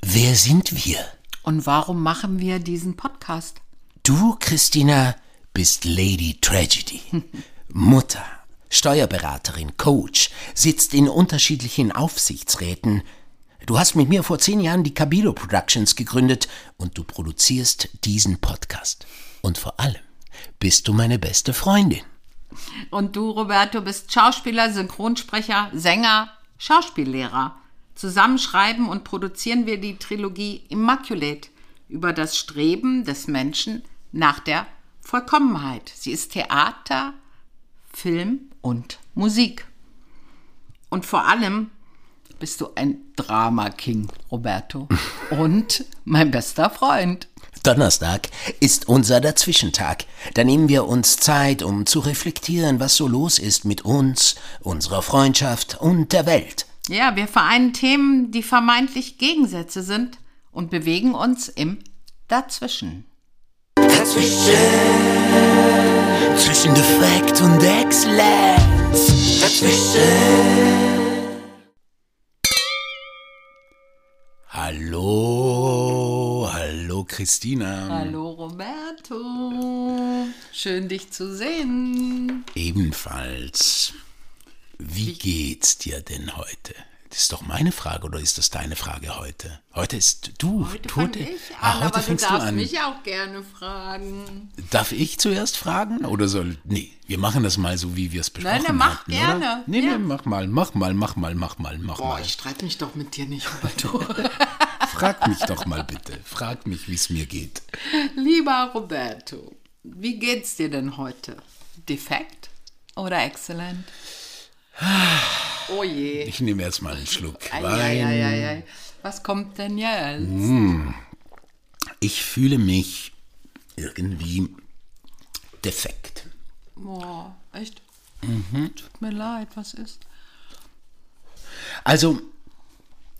Wer sind wir? Und warum machen wir diesen Podcast? Du, Christina, bist Lady Tragedy. Mutter, Steuerberaterin, Coach, sitzt in unterschiedlichen Aufsichtsräten. Du hast mit mir vor zehn Jahren die Cabilo Productions gegründet und du produzierst diesen Podcast. Und vor allem bist du meine beste Freundin. Und du, Roberto, bist Schauspieler, Synchronsprecher, Sänger, Schauspiellehrer. Zusammen schreiben und produzieren wir die Trilogie Immaculate über das Streben des Menschen nach der Vollkommenheit. Sie ist Theater, Film und Musik. Und vor allem bist du ein Drama-King, Roberto. Und mein bester Freund. Donnerstag ist unser Dazwischentag. Da nehmen wir uns Zeit, um zu reflektieren, was so los ist mit uns, unserer Freundschaft und der Welt. Ja, wir vereinen Themen, die vermeintlich Gegensätze sind und bewegen uns im Dazwischen. Dazwischen. Zwischen Defekt und Exzellenz. Dazwischen. Hallo, hallo Christina. Hallo Roberto. Schön dich zu sehen. Ebenfalls. Wie geht's dir denn heute? Das ist doch meine Frage oder ist das deine Frage heute? Heute ist du. Heute fang ich an, ah, heute aber fängst du du, darfst an. mich auch gerne fragen. Darf ich zuerst fragen oder soll? Nee, wir machen das mal so, wie wir es besprochen Nein, dann mach hatten, gerne. Oder? Nee, Ja. nee, mach mal, mach mal, mach mal, mach mal, mach Boah, mal. ich streite mich doch mit dir nicht, Roberto. Frag mich doch mal bitte. Frag mich, wie es mir geht. Lieber Roberto, wie geht's dir denn heute? Defekt oder exzellent? Oh je. Ich nehme jetzt mal einen Schluck Ei, Wein. ei, ei. Was kommt denn jetzt? Ich fühle mich irgendwie defekt. Boah, echt? Mhm. Tut mir leid, was ist? Also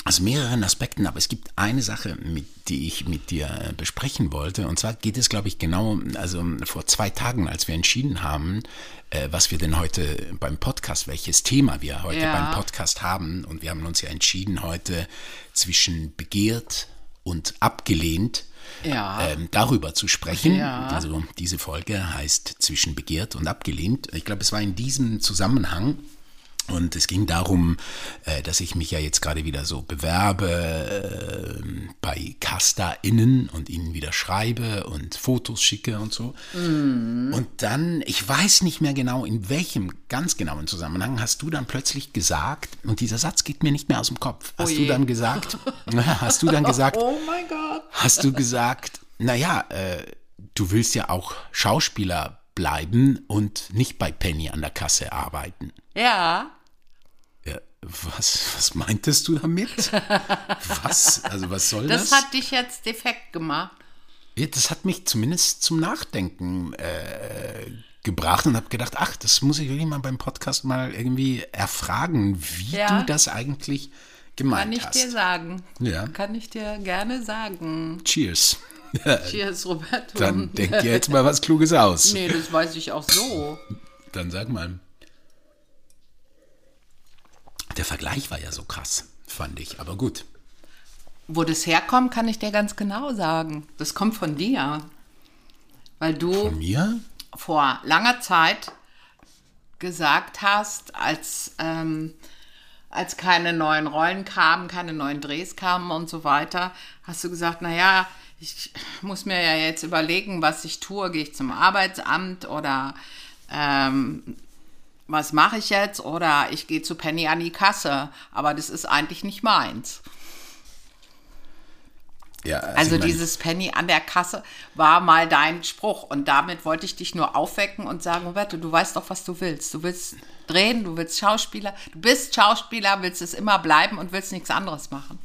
aus mehreren Aspekten, aber es gibt eine Sache, mit, die ich mit dir äh, besprechen wollte. Und zwar geht es, glaube ich, genau, also vor zwei Tagen, als wir entschieden haben, äh, was wir denn heute beim Podcast, welches Thema wir heute Ja. beim Podcast haben. Und wir haben uns ja entschieden, heute zwischen begehrt und abgelehnt Ja. ähm, darüber zu sprechen. Ja. Also diese Folge heißt Zwischen begehrt und abgelehnt. Ich glaube, es war in diesem Zusammenhang. Und es ging darum, äh, dass ich mich ja jetzt gerade wieder so bewerbe äh, bei CasterInnen und ihnen wieder schreibe und Fotos schicke und so. Und dann, ich weiß nicht mehr genau, in welchem ganz genauen Zusammenhang hast du dann plötzlich gesagt, und dieser Satz geht mir nicht mehr aus dem Kopf, hast du je. dann gesagt, hast du dann gesagt, Oh mein Gott. hast du gesagt, naja, äh, du willst ja auch Schauspieler bleiben und nicht bei Penny an der Kasse arbeiten. Ja. Was, was meintest du damit? Was? Also was soll das? Das hat dich jetzt defekt gemacht. Das hat mich zumindest zum Nachdenken äh, gebracht und habe gedacht, ach, das muss ich wirklich mal beim Podcast mal irgendwie erfragen, wie Ja. du das eigentlich gemeint Kann ich hast. dir sagen. Ja. Kann ich dir gerne sagen. Cheers. Cheers, Roberto. Dann denk dir jetzt mal was Kluges aus. Nee, das weiß ich auch so. Dann sag mal. Der Vergleich war ja so krass, fand ich. Aber gut. Wo das herkommt, kann ich dir ganz genau sagen. Das kommt von dir. Weil du Von mir? vor langer Zeit gesagt hast, als, ähm, als keine neuen Rollen kamen, keine neuen Drehs kamen und so weiter, hast du gesagt, naja, ich muss mir ja jetzt überlegen, was ich tue. Gehe ich zum Arbeitsamt oder ähm, was mache ich jetzt? Oder ich gehe zu Penny an die Kasse. Aber das ist eigentlich nicht meins. Ja, Also mein, dieses Penny an der Kasse war mal dein Spruch und damit wollte ich dich nur aufwecken und sagen, Roberto, du weißt doch, was du willst. Du willst drehen, du willst Schauspieler, du bist Schauspieler, willst es immer bleiben und willst nichts anderes machen.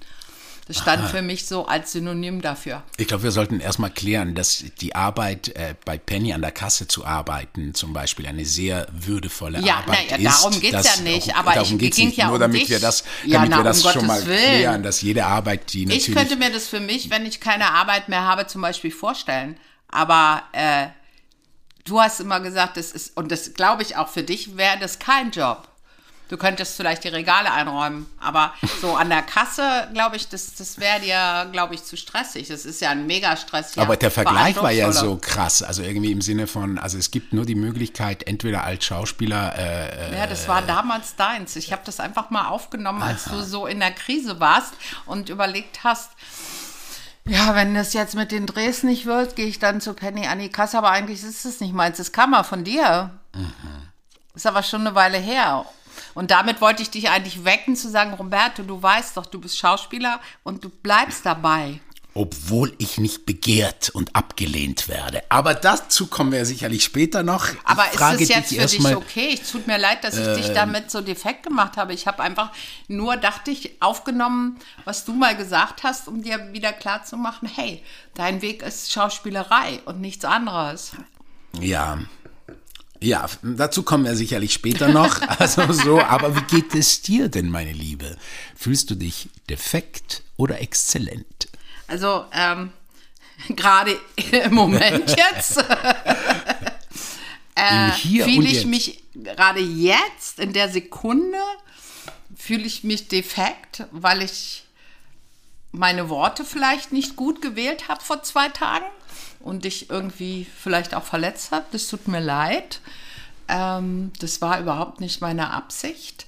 Das stand für mich so als Synonym dafür. Ich glaube, wir sollten erstmal klären, dass die Arbeit äh, bei Penny an der Kasse zu arbeiten zum Beispiel eine sehr würdevolle Ja, Arbeit na ja, ist. darum geht's Das- ja nicht, aber darum ich- ging nicht. ja Nur um damit dich. wir das, Ja, damit na, wir das um schon mal Willen. klären, dass jede Arbeit, die natürlich Ich könnte mir das für mich, wenn ich keine Arbeit mehr habe, zum Beispiel vorstellen. Aber äh, du hast immer gesagt, das ist, und das glaube ich auch für dich, wäre das kein Job. Du könntest vielleicht die Regale einräumen, aber so an der Kasse, glaube ich, das, das wäre dir, glaube ich, zu stressig. Das ist ja ein Mega-Stress. Aber der Vergleich war ja so krass, also irgendwie im Sinne von, also es gibt nur die Möglichkeit, entweder als Schauspieler. Äh, ja, das war damals deins. Ich habe das einfach mal aufgenommen, als aha. du so in der Krise warst und überlegt hast, ja, wenn das jetzt mit den Drehs nicht wird, gehe ich dann zu Penny an die Kasse, aber eigentlich ist es nicht meins, das kam mal von dir. Mhm. Ist aber schon eine Weile her. Und damit wollte ich dich eigentlich wecken, zu sagen, Roberto, du weißt doch, du bist Schauspieler und du bleibst dabei. Obwohl ich nicht begehrt und abgelehnt werde. Aber dazu kommen wir sicherlich später noch. Ich Aber ist es jetzt für dich mal, okay? Es tut mir leid, dass ich äh, dich damit so defekt gemacht habe. Ich habe einfach nur, dachte ich, aufgenommen, was du mal gesagt hast, um dir wieder klarzumachen, hey, dein Weg ist Schauspielerei und nichts anderes. Ja, ja, dazu kommen wir sicherlich später noch. Also so, aber wie geht es dir denn, meine Liebe? Fühlst du dich defekt oder exzellent? Also ähm, gerade im Moment jetzt äh, fühle ich mich gerade jetzt in der Sekunde fühle ich mich defekt, weil ich meine Worte vielleicht nicht gut gewählt habe vor zwei Tagen und dich irgendwie vielleicht auch verletzt habe. Das tut mir leid. Ähm, das war überhaupt nicht meine Absicht.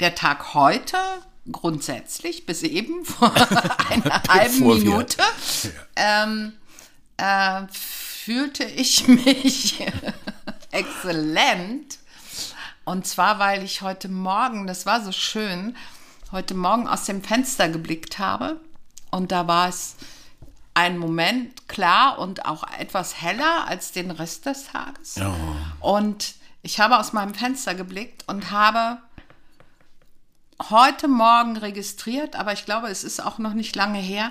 Der Tag heute grundsätzlich bis eben vor einer halben Minute ähm, äh, fühlte ich mich exzellent. Und zwar, weil ich heute Morgen, das war so schön, heute Morgen aus dem Fenster geblickt habe und da war es einen Moment klar und auch etwas heller als den Rest des Tages. Oh. Und ich habe aus meinem Fenster geblickt und habe heute Morgen registriert, aber ich glaube, es ist auch noch nicht lange her,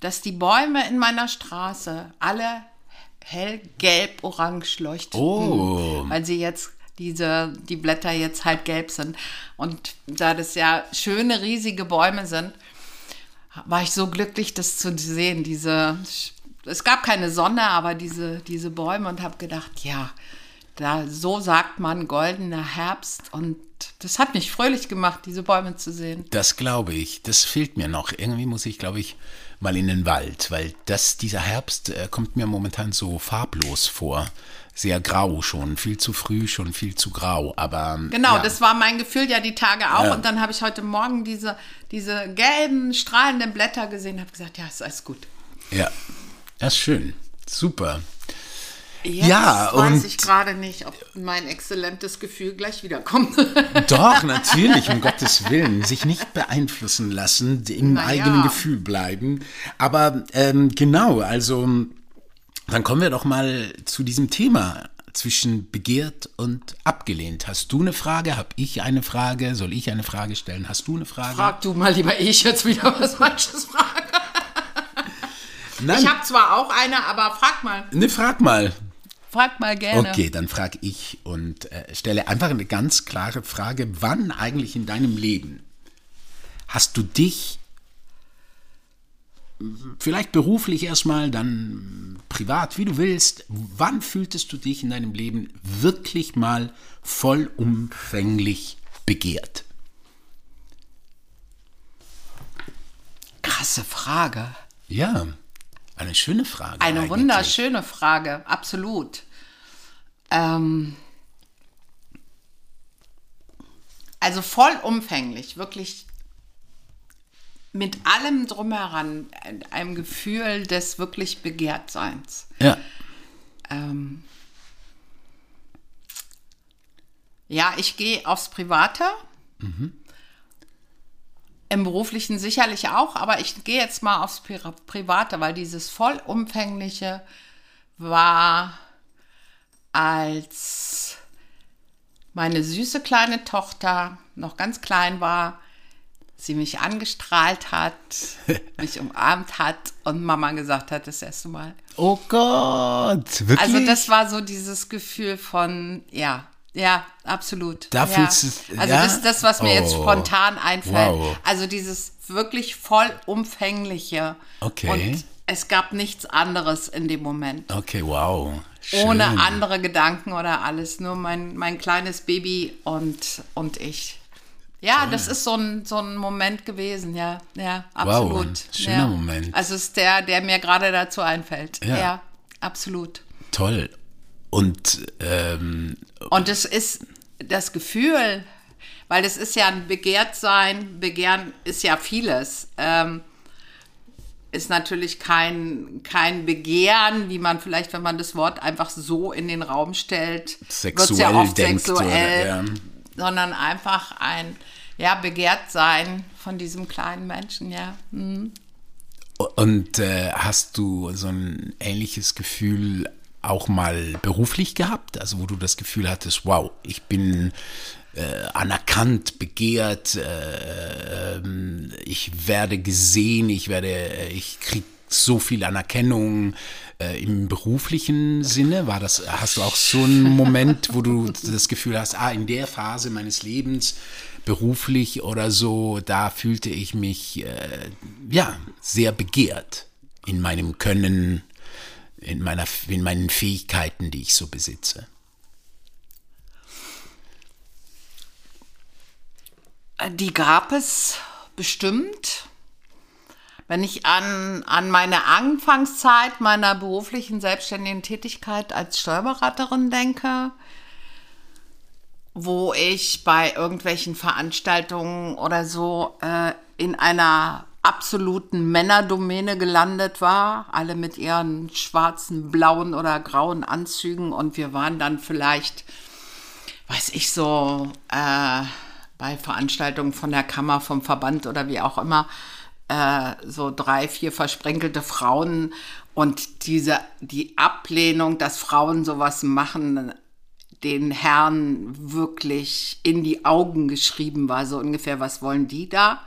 dass die Bäume in meiner Straße alle hellgelb-orange leuchteten, oh. weil sie jetzt diese, die Blätter jetzt halb gelb sind. Und da das ja schöne, riesige Bäume sind, war ich so glücklich, das zu sehen. Diese, es gab keine Sonne, aber diese, diese Bäume und habe gedacht, ja, da so sagt man goldener Herbst und das hat mich fröhlich gemacht, diese Bäume zu sehen. Das glaube ich. Das fehlt mir noch. Irgendwie muss ich, glaube ich, mal in den Wald, weil das, dieser Herbst äh, kommt mir momentan so farblos vor. Sehr grau schon, viel zu früh, schon viel zu grau. Aber genau, ja. das war mein Gefühl ja die Tage auch. Ja. Und dann habe ich heute Morgen diese, diese gelben, strahlenden Blätter gesehen und habe gesagt, ja, ist alles gut. Ja, das ist schön. Super. Jetzt ja, weiß und ich gerade nicht, ob mein exzellentes Gefühl gleich wiederkommt. Doch, natürlich, um Gottes Willen. Sich nicht beeinflussen lassen, im naja. eigenen Gefühl bleiben. Aber ähm, genau, also dann kommen wir doch mal zu diesem Thema zwischen begehrt und abgelehnt. Hast du eine Frage? Hab ich eine Frage? Soll ich eine Frage stellen? Hast du eine Frage? Frag du mal lieber ich jetzt wieder was Falsches frage. Nein. Ich habe zwar auch eine, aber frag mal. Ne, frag mal. Frag mal gerne. Okay, dann frage ich und äh, stelle einfach eine ganz klare Frage. Wann eigentlich in deinem Leben hast du dich vielleicht beruflich erstmal, dann privat, wie du willst, wann fühltest du dich in deinem Leben wirklich mal vollumfänglich begehrt? Krasse Frage. Ja, eine schöne Frage. Eine eigentlich. wunderschöne Frage, absolut. Ähm, also vollumfänglich, wirklich mit allem drumheran, einem Gefühl des wirklich Begehrtseins. Ja. Ähm, ja, ich gehe aufs Private. Mhm. Im beruflichen sicherlich auch, aber ich gehe jetzt mal aufs Private, weil dieses vollumfängliche war als meine süße kleine Tochter noch ganz klein war, sie mich angestrahlt hat, mich umarmt hat und Mama gesagt hat, das erste Mal. Oh Gott, wirklich? Also das war so dieses Gefühl von, ja, ja, absolut. Da ja. fühlst du, Also ja? das ist das, was mir oh. jetzt spontan einfällt. Wow. Also dieses wirklich vollumfängliche. Okay. Und es gab nichts anderes in dem Moment. Okay, wow. Schön. Ohne andere Gedanken oder alles. Nur mein, mein kleines Baby und, und ich. Ja, das ist so ein, so ein Moment gewesen, ja, ja, absolut. Wow, schöner ja. Moment. Also es ist der, der mir gerade dazu einfällt. Ja. Ja, absolut. Toll. Und ähm, Und es ist das Gefühl, weil es ist ja ein Begehrtsein, Begehren ist ja vieles. Ähm, ist natürlich kein, kein Begehren, wie man vielleicht, wenn man das Wort einfach so in den Raum stellt, Sexuell denkt sexuell, oder, ja. Sondern einfach ein ja, Begehrtsein von diesem kleinen Menschen, ja. Hm. Und äh, hast du so ein ähnliches Gefühl auch mal beruflich gehabt? Also wo du das Gefühl hattest, wow, ich bin äh, anerkannt, begehrt, äh, ähm, ich werde gesehen, ich werde, äh, ich krieg so viel Anerkennung äh, im beruflichen Sinne. War das, hast du auch so einen Moment, wo du das Gefühl hast, ah, in der Phase meines Lebens beruflich oder so, da fühlte ich mich äh, ja sehr begehrt in meinem Können, in meiner, in meinen Fähigkeiten, die ich so besitze. Die gab es bestimmt. Wenn ich an, an meine Anfangszeit meiner beruflichen selbstständigen Tätigkeit als Steuerberaterin denke, wo ich bei irgendwelchen Veranstaltungen oder so äh, in einer absoluten Männerdomäne gelandet war, alle mit ihren schwarzen, blauen oder grauen Anzügen. Und wir waren dann vielleicht, weiß ich so, äh, bei Veranstaltungen von der Kammer, vom Verband oder wie auch immer, äh, so drei, vier versprenkelte Frauen und diese, die Ablehnung, dass Frauen sowas machen, den Herren wirklich in die Augen geschrieben war, so ungefähr, was wollen die da?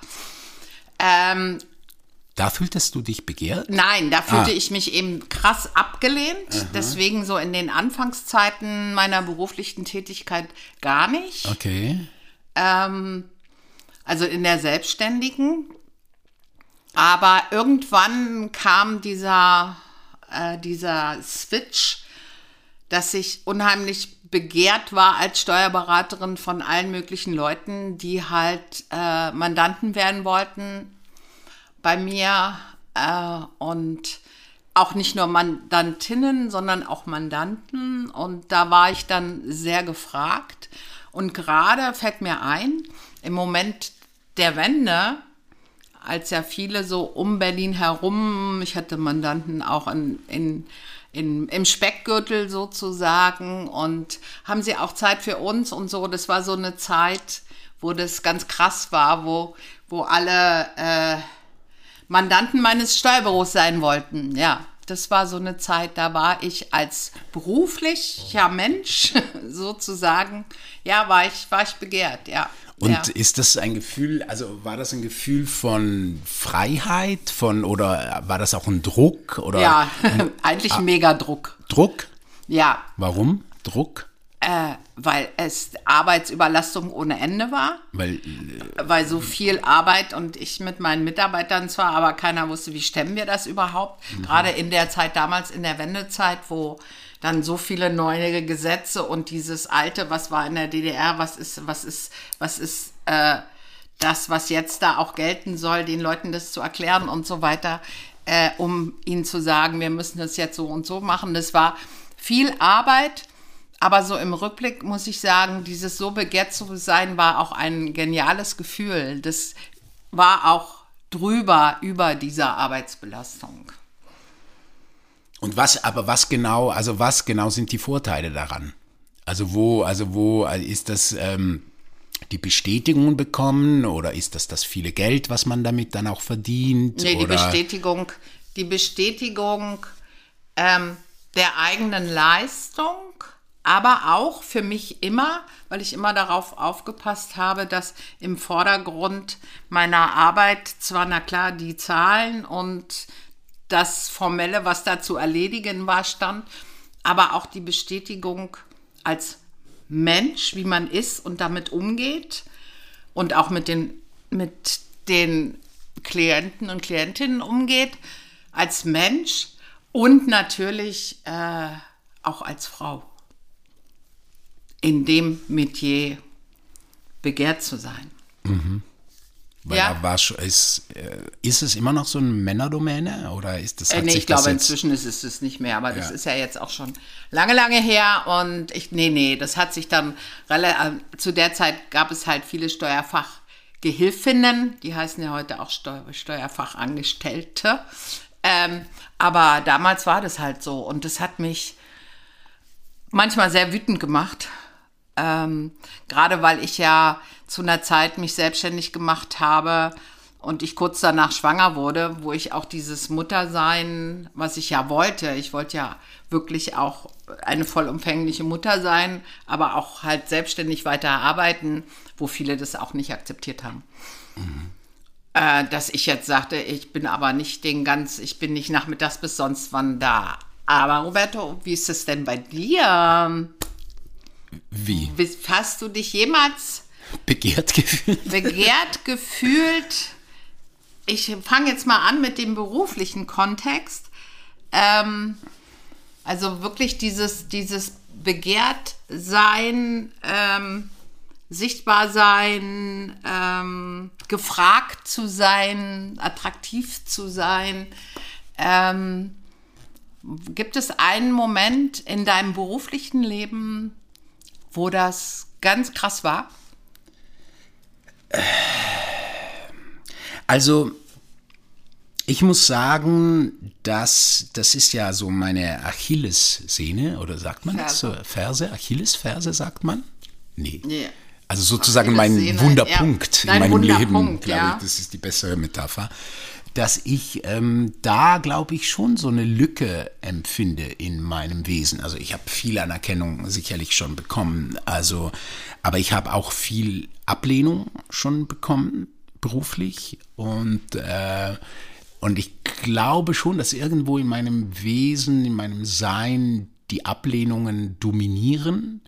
Ähm, Da fühltest du dich begehrt? Nein, da fühlte Ah. ich mich eben krass abgelehnt. Deswegen so in den Anfangszeiten meiner beruflichen Tätigkeit gar nicht. Okay. Ähm, also in der Selbstständigen. Aber irgendwann kam dieser, äh, dieser Switch, dass ich unheimlich begehrt war als Steuerberaterin von allen möglichen Leuten, die halt äh, Mandanten werden wollten bei mir äh, und auch nicht nur Mandantinnen, sondern auch Mandanten. Und da war ich dann sehr gefragt. Und gerade fällt mir ein, im Moment der Wende, als ja viele so um Berlin herum, ich hatte Mandanten auch in, in, in, im Speckgürtel sozusagen und haben sie auch Zeit für uns und so. Das war so eine Zeit, wo das ganz krass war, wo, wo alle äh, Mandanten meines Steuerbüros sein wollten. Ja, das war so eine Zeit, da war ich als beruflicher Mensch sozusagen, ja, war ich, war ich begehrt, ja. Und ja. ist das ein Gefühl, also war das ein Gefühl von Freiheit, von oder war das auch ein Druck oder ja, eigentlich mega Druck. Druck? Ja, Warum Druck? äh, weil es Arbeitsüberlastung ohne Ende war, Weil weil so viel Arbeit und ich mit meinen Mitarbeitern zwar, aber keiner wusste, wie stemmen wir das überhaupt. Gerade in der Zeit damals, in der Wendezeit, wo dann so viele neue Gesetze und dieses alte, was war in der DDR, was ist, was ist, was ist äh, das, was jetzt da auch gelten soll, den Leuten das zu erklären und so weiter, äh, um ihnen zu sagen, wir müssen das jetzt so und so machen. Das war viel Arbeit. Aber so im Rückblick muss ich sagen, dieses so begehrt zu sein war auch ein geniales Gefühl. Das war auch drüber über dieser Arbeitsbelastung. Und was, aber was genau, also was genau sind die Vorteile daran? Also wo, also wo äh, ist das ähm, die Bestätigung bekommen oder ist das das viele Geld, was man damit dann auch verdient? Nee, die oder? Bestätigung, die Bestätigung ähm, der eigenen Leistung, aber auch für mich immer, weil ich immer darauf aufgepasst habe, dass im Vordergrund meiner Arbeit zwar, na klar, die Zahlen und das Formelle, was da zu erledigen war, stand, aber auch die Bestätigung als Mensch, wie man ist und damit umgeht und auch mit den, mit den Klienten und Klientinnen umgeht, als Mensch und natürlich äh, auch als Frau. In dem Metier begehrt zu sein. Weil Ja. war ist, äh, ist es immer noch so eine Männerdomäne oder ist das Äh, nee, sich ich glaube, inzwischen ist es das nicht mehr, aber das Ja. ist ja jetzt auch schon lange, lange her. Und ich, nee, nee, das hat sich dann, äh, zu der Zeit gab es halt viele Steuerfachgehilfinnen, die heißen ja heute auch Steu Steuerfachangestellte. Ähm, aber damals war das halt so und das hat mich manchmal sehr wütend gemacht. Ähm, gerade weil ich ja zu einer Zeit mich selbstständig gemacht habe und ich kurz danach schwanger wurde, wo ich auch dieses Muttersein, was ich ja wollte, ich wollte ja wirklich auch eine vollumfängliche Mutter sein, aber auch halt selbstständig weiter arbeiten, wo viele das auch nicht akzeptiert haben. Äh, dass ich jetzt sagte, ich bin aber nicht den ganz, ich bin nicht nachmittags bis sonst wann da. Aber Roberto, wie ist es denn bei dir? wie Hast du dich jemals begehrt gefühlt? begehrt gefühlt? Ich fange jetzt mal an mit dem beruflichen Kontext. Ähm, also wirklich dieses, dieses begehrt sein, ähm, sichtbar sein, ähm, gefragt zu sein, attraktiv zu sein. Ähm, gibt es einen Moment in deinem beruflichen Leben, wo das ganz krass war? Also, ich muss sagen, dass das ist ja so meine Achillessehne, oder sagt man das? Ferse. So, Ferse, Achillesferse sagt man? Nee. Nee. Also sozusagen mein Wunderpunkt ja. in meinem Leben, Wunderpunkt, glaube ja. ich. Das ist die bessere Metapher. Dass ich ähm, da, glaube ich, schon so eine Lücke empfinde in meinem Wesen. Also ich habe viel Anerkennung sicherlich schon bekommen. Also, aber ich habe auch viel Ablehnung schon bekommen, beruflich. Und, äh, und ich glaube schon, dass irgendwo in meinem Wesen, in meinem Sein die Ablehnungen dominieren.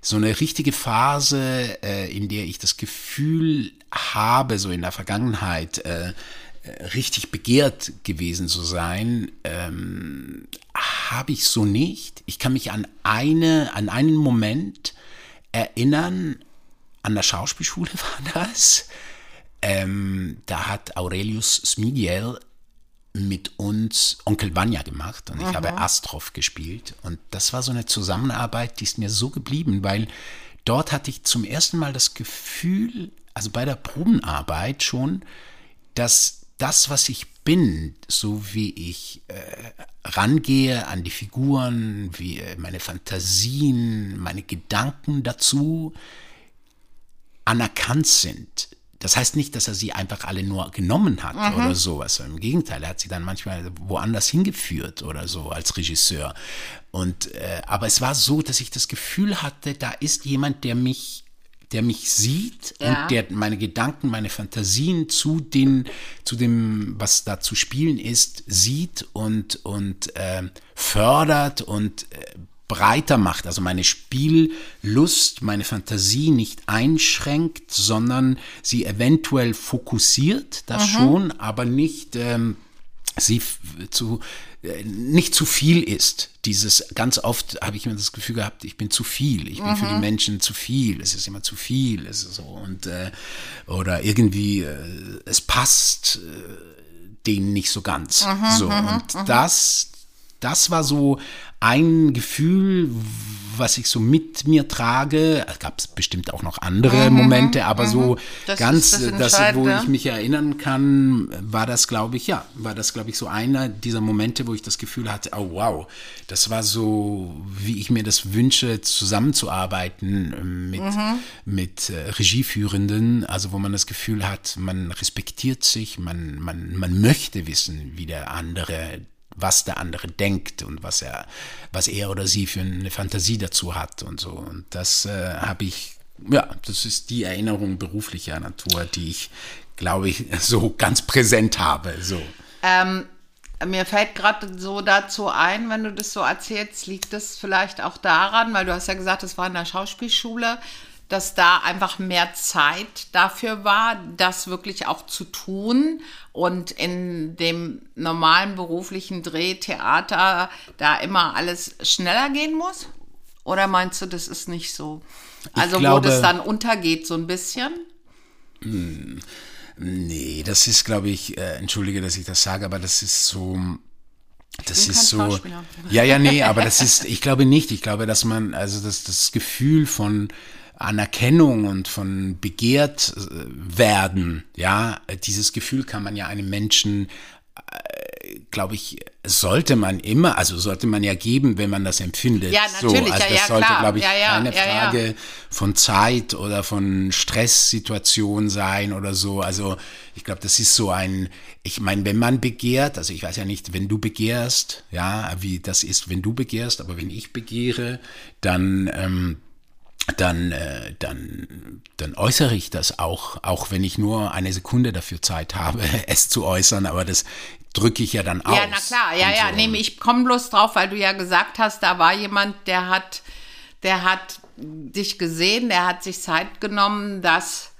So eine richtige Phase, äh, in der ich das Gefühl habe, so in der Vergangenheit, äh, äh, richtig begehrt gewesen zu sein, ähm, habe ich so nicht. Ich kann mich an eine, an einen Moment erinnern, an der Schauspielschule war das. Ähm, da hat Aurelius Smigiel mit uns Onkel Vanya gemacht und ich habe Astrov gespielt. Und das war so eine Zusammenarbeit, die ist mir so geblieben, weil dort hatte ich zum ersten Mal das Gefühl, also bei der Probenarbeit schon, dass das, was ich bin, so wie ich äh, rangehe an die Figuren, wie äh, meine Fantasien, meine Gedanken dazu, anerkannt sind. Das heißt nicht, dass er sie einfach alle nur genommen hat oder sowas. Im Gegenteil, er hat sie dann manchmal woanders hingeführt oder so als Regisseur. Und äh, aber es war so, dass ich das Gefühl hatte, da ist jemand, der mich der mich sieht Ja. und der meine Gedanken, meine Fantasien zu den, zu dem, was da zu spielen ist, sieht und, und äh, fördert und äh, breiter macht. Also meine Spiellust, meine Fantasie nicht einschränkt, sondern sie eventuell fokussiert, das schon, aber nicht ähm, sie zu äh, nicht zu viel ist. Dieses ganz oft habe ich immer das Gefühl gehabt, ich bin zu viel, ich bin für die Menschen zu viel, es ist immer zu viel, es ist so und äh, oder irgendwie äh, es passt äh, denen nicht so ganz. so und das das war so ein Gefühl, was ich so mit mir trage. Es gab bestimmt auch noch andere Momente, aber so Mhm, Das ganz, das das, wo ich mich erinnern kann, war das, glaube ich, ja, war das, glaube ich, so einer dieser Momente, wo ich das Gefühl hatte, oh wow, das war so, wie ich mir das wünsche, zusammenzuarbeiten ähm, mit, mit äh, Regieführenden, also wo man das Gefühl hat, man respektiert sich, man, man, man möchte wissen, wie der andere was der andere denkt und was er, was er oder sie für eine Fantasie dazu hat und so. Und das äh, habe ich, ja, das ist die Erinnerung beruflicher Natur, die ich, glaube ich, so ganz präsent habe. So. Ähm, mir fällt gerade so dazu ein, wenn du das so erzählst, liegt das vielleicht auch daran, weil du hast ja gesagt, es war in der Schauspielschule, dass da einfach mehr Zeit dafür war, das wirklich auch zu tun und in dem normalen beruflichen Drehtheater da immer alles schneller gehen muss? Oder meinst du, das ist nicht so? Also wo glaube- das dann untergeht so ein bisschen? Nee, das ist, glaube ich, äh, entschuldige, dass ich das sage, aber das ist so, das ist so. Ja, ja, nee, aber das ist, ich glaube nicht. Ich glaube, dass man, also das, das Gefühl von Anerkennung und von begehrt äh, werden, ja, dieses Gefühl kann man ja einem Menschen glaube ich, sollte man immer, also sollte man ja geben, wenn man das empfindet. Ja, natürlich, so, also ja, das ja, sollte, klar. glaube ich, Ja, ja, keine. Frage von Zeit oder von Stresssituation sein oder so. Also ich glaube, das ist so ein, ich meine, wenn man begehrt, also ich weiß ja nicht, wenn du begehrst, ja, wie das ist, wenn du begehrst, aber wenn ich begehre, dann ähm, dann, äh, dann, dann äußere ich das auch, auch wenn ich nur eine Sekunde dafür Zeit habe, es zu äußern, aber das drücke ich ja dann aus. Ja, na klar, ja, ja. so. Nee, ich komme bloß drauf, weil du ja gesagt hast, da war jemand, der hat, der hat dich gesehen, der hat sich Zeit genommen, das,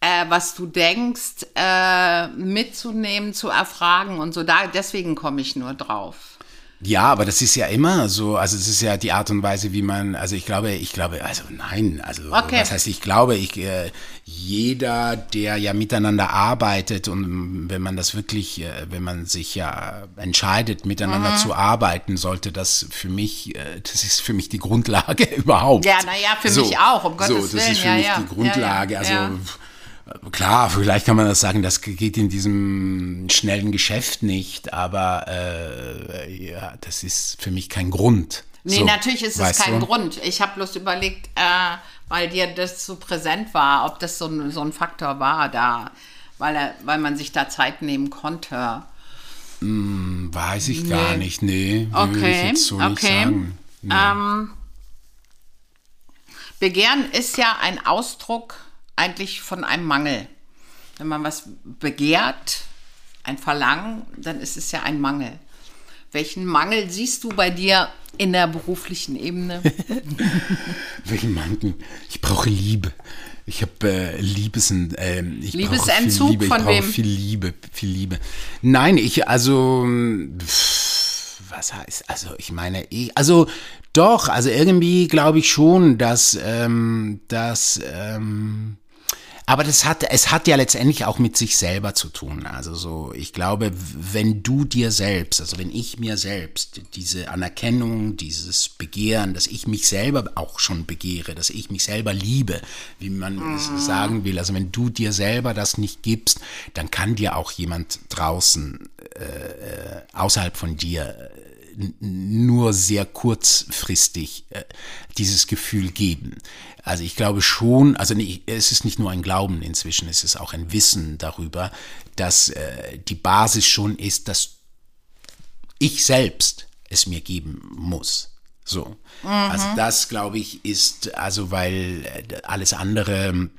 äh, was du denkst, äh, mitzunehmen, zu erfragen und so. Da, deswegen komme ich nur drauf. Ja, aber das ist ja immer so, also es ist ja die Art und Weise, wie man, also ich glaube, ich glaube, also nein, also Okay. was heißt ich glaube, ich, äh, jeder, der ja miteinander arbeitet und wenn man das wirklich, äh, wenn man sich ja entscheidet, miteinander Mhm. zu arbeiten, sollte das für mich, äh, das ist für mich die Grundlage überhaupt. Ja, na ja, für mich auch, um so, Gottes das ist Willen, für ja, mich ja. die Grundlage, Ja, ja, also ja. Klar, vielleicht kann man das sagen, das geht in diesem schnellen Geschäft nicht, aber äh, ja, das ist für mich kein Grund. Nee, So, natürlich ist es kein du? Grund. Ich habe bloß überlegt, äh, weil dir das so präsent war, ob das so ein, so ein Faktor war da, weil, er, weil man sich da Zeit nehmen konnte. Weiß ich gar Nee. nicht, nee, würde ich Okay, jetzt so nicht okay. sagen. Nee. Ähm, Begehren ist ja ein Ausdruck eigentlich von einem Mangel. Wenn man was begehrt, ein Verlangen, dann ist es ja ein Mangel. Welchen Mangel siehst du bei dir in der beruflichen Ebene? Welchen Manken? Ich brauche Liebe. Ich habe äh, Liebes, ähm, ich Liebesentzug Liebe. von ich wem? viel Liebe, viel Liebe. Nein, ich also pff, was heißt also ich meine ich, also doch also irgendwie glaube ich schon, dass ähm, dass ähm, aber das hat, es hat ja letztendlich auch mit sich selber zu tun. Also so, ich glaube, wenn du dir selbst, also wenn ich mir selbst diese Anerkennung, dieses Begehren, dass ich mich selber auch schon begehre, dass ich mich selber liebe, wie man es sagen will, also wenn du dir selber das nicht gibst, dann kann dir auch jemand draußen äh, außerhalb von dir n- nur sehr kurzfristig äh, dieses Gefühl geben. Also ich glaube schon, also nee, es ist nicht nur ein Glauben inzwischen, es ist auch ein Wissen darüber, dass äh, die Basis schon ist, dass ich selbst es mir geben muss. So. Also das, glaube ich, ist, also weil äh, alles andere ähm,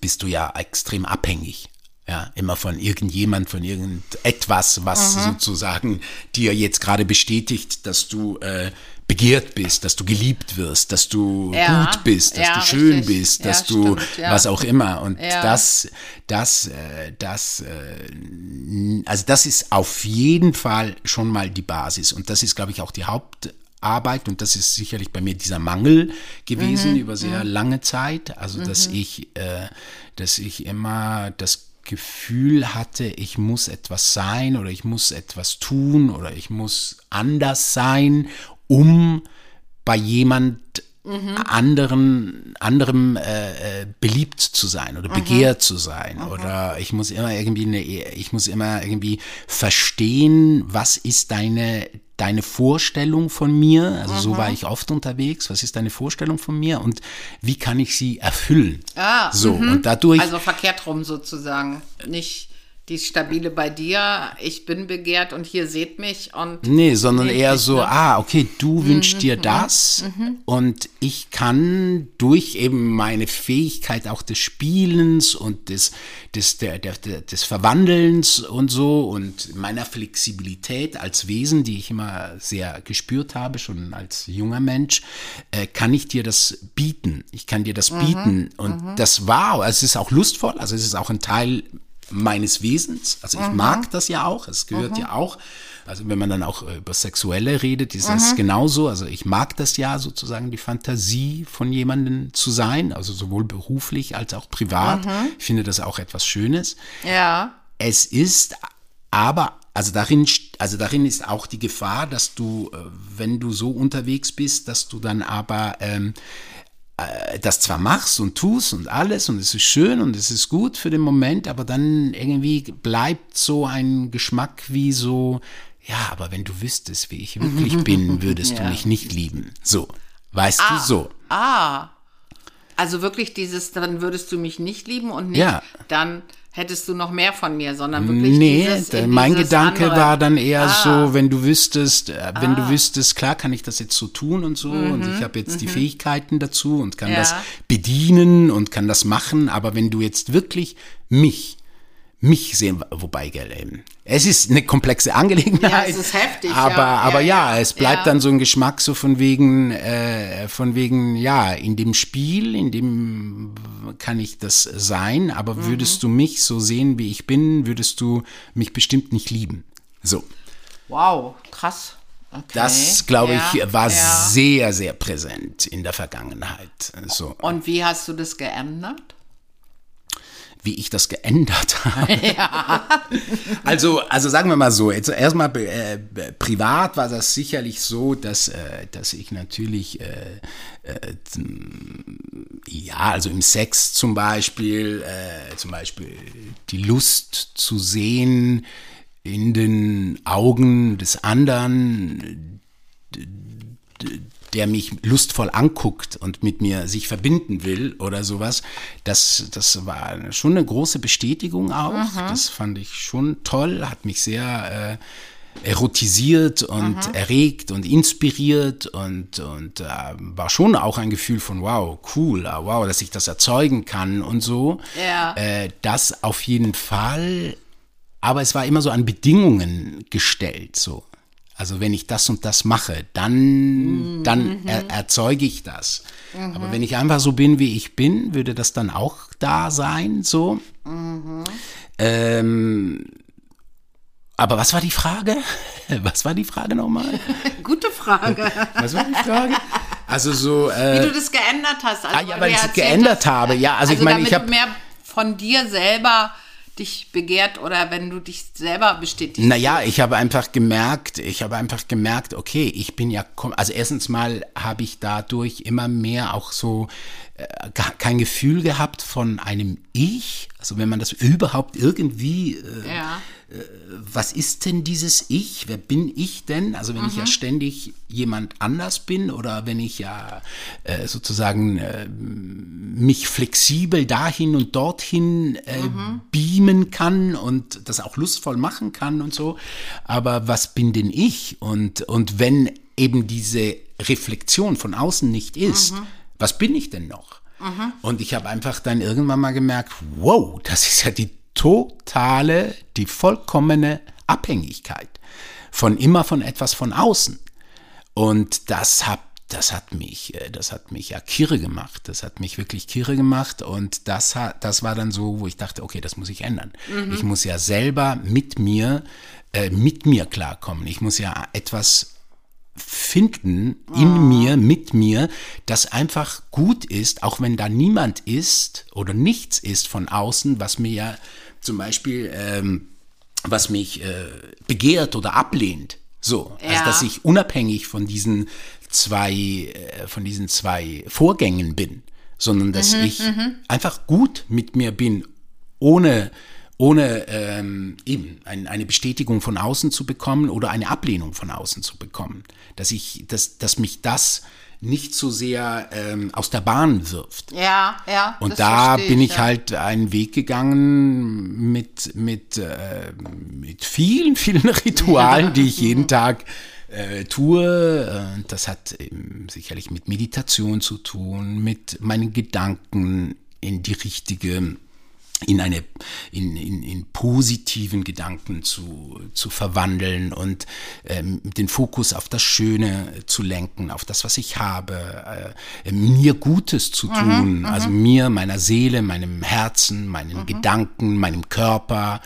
bist du ja extrem abhängig. Ja, immer von irgendjemand, von irgendetwas, was sozusagen dir jetzt gerade bestätigt, dass du äh, begehrt bist, dass du geliebt wirst, dass du Ja, gut bist, dass ja, du schön richtig. bist, Ja, dass du stimmt, ja. was auch immer. Und Ja. das, das, äh, das, äh, also das ist auf jeden Fall schon mal die Basis. Und das ist, glaube ich, auch die Hauptarbeit. Und das ist sicherlich bei mir dieser Mangel gewesen Mhm, über sehr lange Zeit. Also, dass ich, äh, dass ich immer das Gefühl hatte, ich muss etwas sein oder ich muss etwas tun oder ich muss anders sein, um bei jemand anderen anderem äh, äh, beliebt zu sein oder begehrt zu sein oder ich muss immer irgendwie eine, ich muss immer irgendwie verstehen, was ist deine deine Vorstellung von mir, also so war ich oft unterwegs, was ist deine Vorstellung von mir? Und wie kann ich sie erfüllen? Ah, so und dadurch Also verkehrt rum sozusagen. Nicht die stabile bei dir, ich bin begehrt und hier seht mich und Nee, sondern eher so, ne? ah, okay, du wünschst dir das und ich kann durch eben meine Fähigkeit auch des Spielens und des, des, der, der, des Verwandelns und so und meiner Flexibilität als Wesen, die ich immer sehr gespürt habe, schon als junger Mensch, äh, kann ich dir das bieten. Ich kann dir das bieten und das war, es ist auch lustvoll, also es ist auch ein Teil meines Wesens. Also ich mag das ja auch, es gehört ja auch Also wenn man dann auch äh, über Sexuelle redet, ist das Mhm. genauso. Also ich mag das ja sozusagen, die Fantasie von jemandem zu sein, also sowohl beruflich als auch privat. Mhm. Ich finde das auch etwas Schönes. Ja. Es ist aber, also darin, also darin ist auch die Gefahr, dass du, äh, wenn du so unterwegs bist, dass du dann aber ähm, äh, das zwar machst und tust und alles und es ist schön und es ist gut für den Moment, aber dann irgendwie bleibt so ein Geschmack wie so, ja, aber wenn du wüsstest, wie ich wirklich bin, würdest du Ja. mich nicht lieben. So, weißt du so. Ah. Also wirklich dieses, dann würdest du mich nicht lieben und nicht, Ja. dann hättest du noch mehr von mir, sondern wirklich Nee, dieses, da- in mein dieses Gedanke andere. war dann eher Ah. so, wenn du wüsstest, äh, wenn du wüsstest, klar kann ich das jetzt so tun und so und ich habe jetzt die Fähigkeiten dazu und kann Mhm, Ja. das bedienen und kann das machen, aber wenn du jetzt wirklich mich mich sehen, wobei, gell, ähm, es ist eine komplexe Angelegenheit. Ja, es ist heftig, Aber, ja. aber Ja, ja, es bleibt Ja. dann so ein Geschmack so von wegen, äh, von wegen, ja, in dem Spiel, in dem kann ich das sein, aber Mhm. würdest du mich so sehen, wie ich bin, würdest du mich bestimmt nicht lieben. So, Wow, krass. Okay. das glaube ich war sehr, sehr präsent in der Vergangenheit. So, Und wie hast du das geändert? Wie ich das geändert habe. Also, also sagen wir mal so, jetzt erstmal äh, privat war das sicherlich so, dass, äh, dass ich natürlich, äh, äh, ja, also im Sex zum Beispiel, äh, zum Beispiel die Lust zu sehen in den Augen des anderen, der mich lustvoll anguckt und mit mir sich verbinden will oder sowas, das, das war schon eine große Bestätigung auch. Das fand ich schon toll, hat mich sehr äh, erotisiert und erregt und inspiriert und, und äh, war schon auch ein Gefühl von wow, cool, ah, wow, dass ich das erzeugen kann und so. Ja. Äh, das auf jeden Fall, aber es war immer so an Bedingungen gestellt, so. Also wenn ich das und das mache, dann, dann er, erzeuge ich das. Aber wenn ich einfach so bin, wie ich bin, würde das dann auch da sein, so. Ähm, aber was war die Frage? Was war die Frage nochmal? Gute Frage. Was war die Frage? Also so, äh, Wie du das geändert hast. Also, Ah, ja, weil ich es geändert hast, habe. Ja, also ich meine, damit ich hab- du mehr von dir selber dich begehrt oder wenn du dich selber bestätigst. Naja, ich habe einfach gemerkt, ich habe einfach gemerkt, okay, ich bin ja, also erstens mal habe ich dadurch immer mehr auch so äh, kein Gefühl gehabt von einem Ich, also wenn man das überhaupt irgendwie, äh, Ja. Was ist denn dieses Ich, wer bin ich denn? Also wenn ich ja ständig jemand anders bin oder wenn ich ja äh, sozusagen äh, mich flexibel dahin und dorthin äh, beamen kann und das auch lustvoll machen kann und so. Aber was bin denn ich? Und, und wenn eben diese Reflexion von außen nicht ist, was bin ich denn noch? Und ich habe einfach dann irgendwann mal gemerkt, wow, das ist ja die totale, die vollkommene Abhängigkeit von immer von etwas von außen. Und das hat, das hat mich, äh, das hat mich ja kirre gemacht. Das hat mich wirklich kirre gemacht. Und das hat, das war dann so, wo ich dachte, okay, das muss ich ändern. Ich muss ja selber mit mir, äh, mit mir klarkommen. Ich muss ja etwas finden in mir, mit mir, das einfach gut ist, auch wenn da niemand ist oder nichts ist von außen, was mir ja zum Beispiel, ähm, was mich äh, begehrt oder ablehnt. So, also Ja. dass ich unabhängig von diesen zwei, äh, von diesen zwei Vorgängen bin, sondern dass ich einfach gut mit mir bin, ohne ohne ähm, eben ein, eine Bestätigung von außen zu bekommen oder eine Ablehnung von außen zu bekommen. Dass ich, dass, dass mich das nicht so sehr ähm, aus der Bahn wirft. Ja, ja. Und da bin ich ja. halt einen Weg gegangen mit, mit, äh, mit vielen, vielen Ritualen, die ich jeden Tag äh, tue. Und das hat sicherlich mit Meditation zu tun, mit meinen Gedanken in die richtige in eine in, in, in positiven Gedanken zu, zu verwandeln und ähm, den Fokus auf das Schöne zu lenken, auf das, was ich habe, äh, mir Gutes zu tun, also mir, meiner Seele, meinem Herzen, meinen Gedanken, meinem Körper.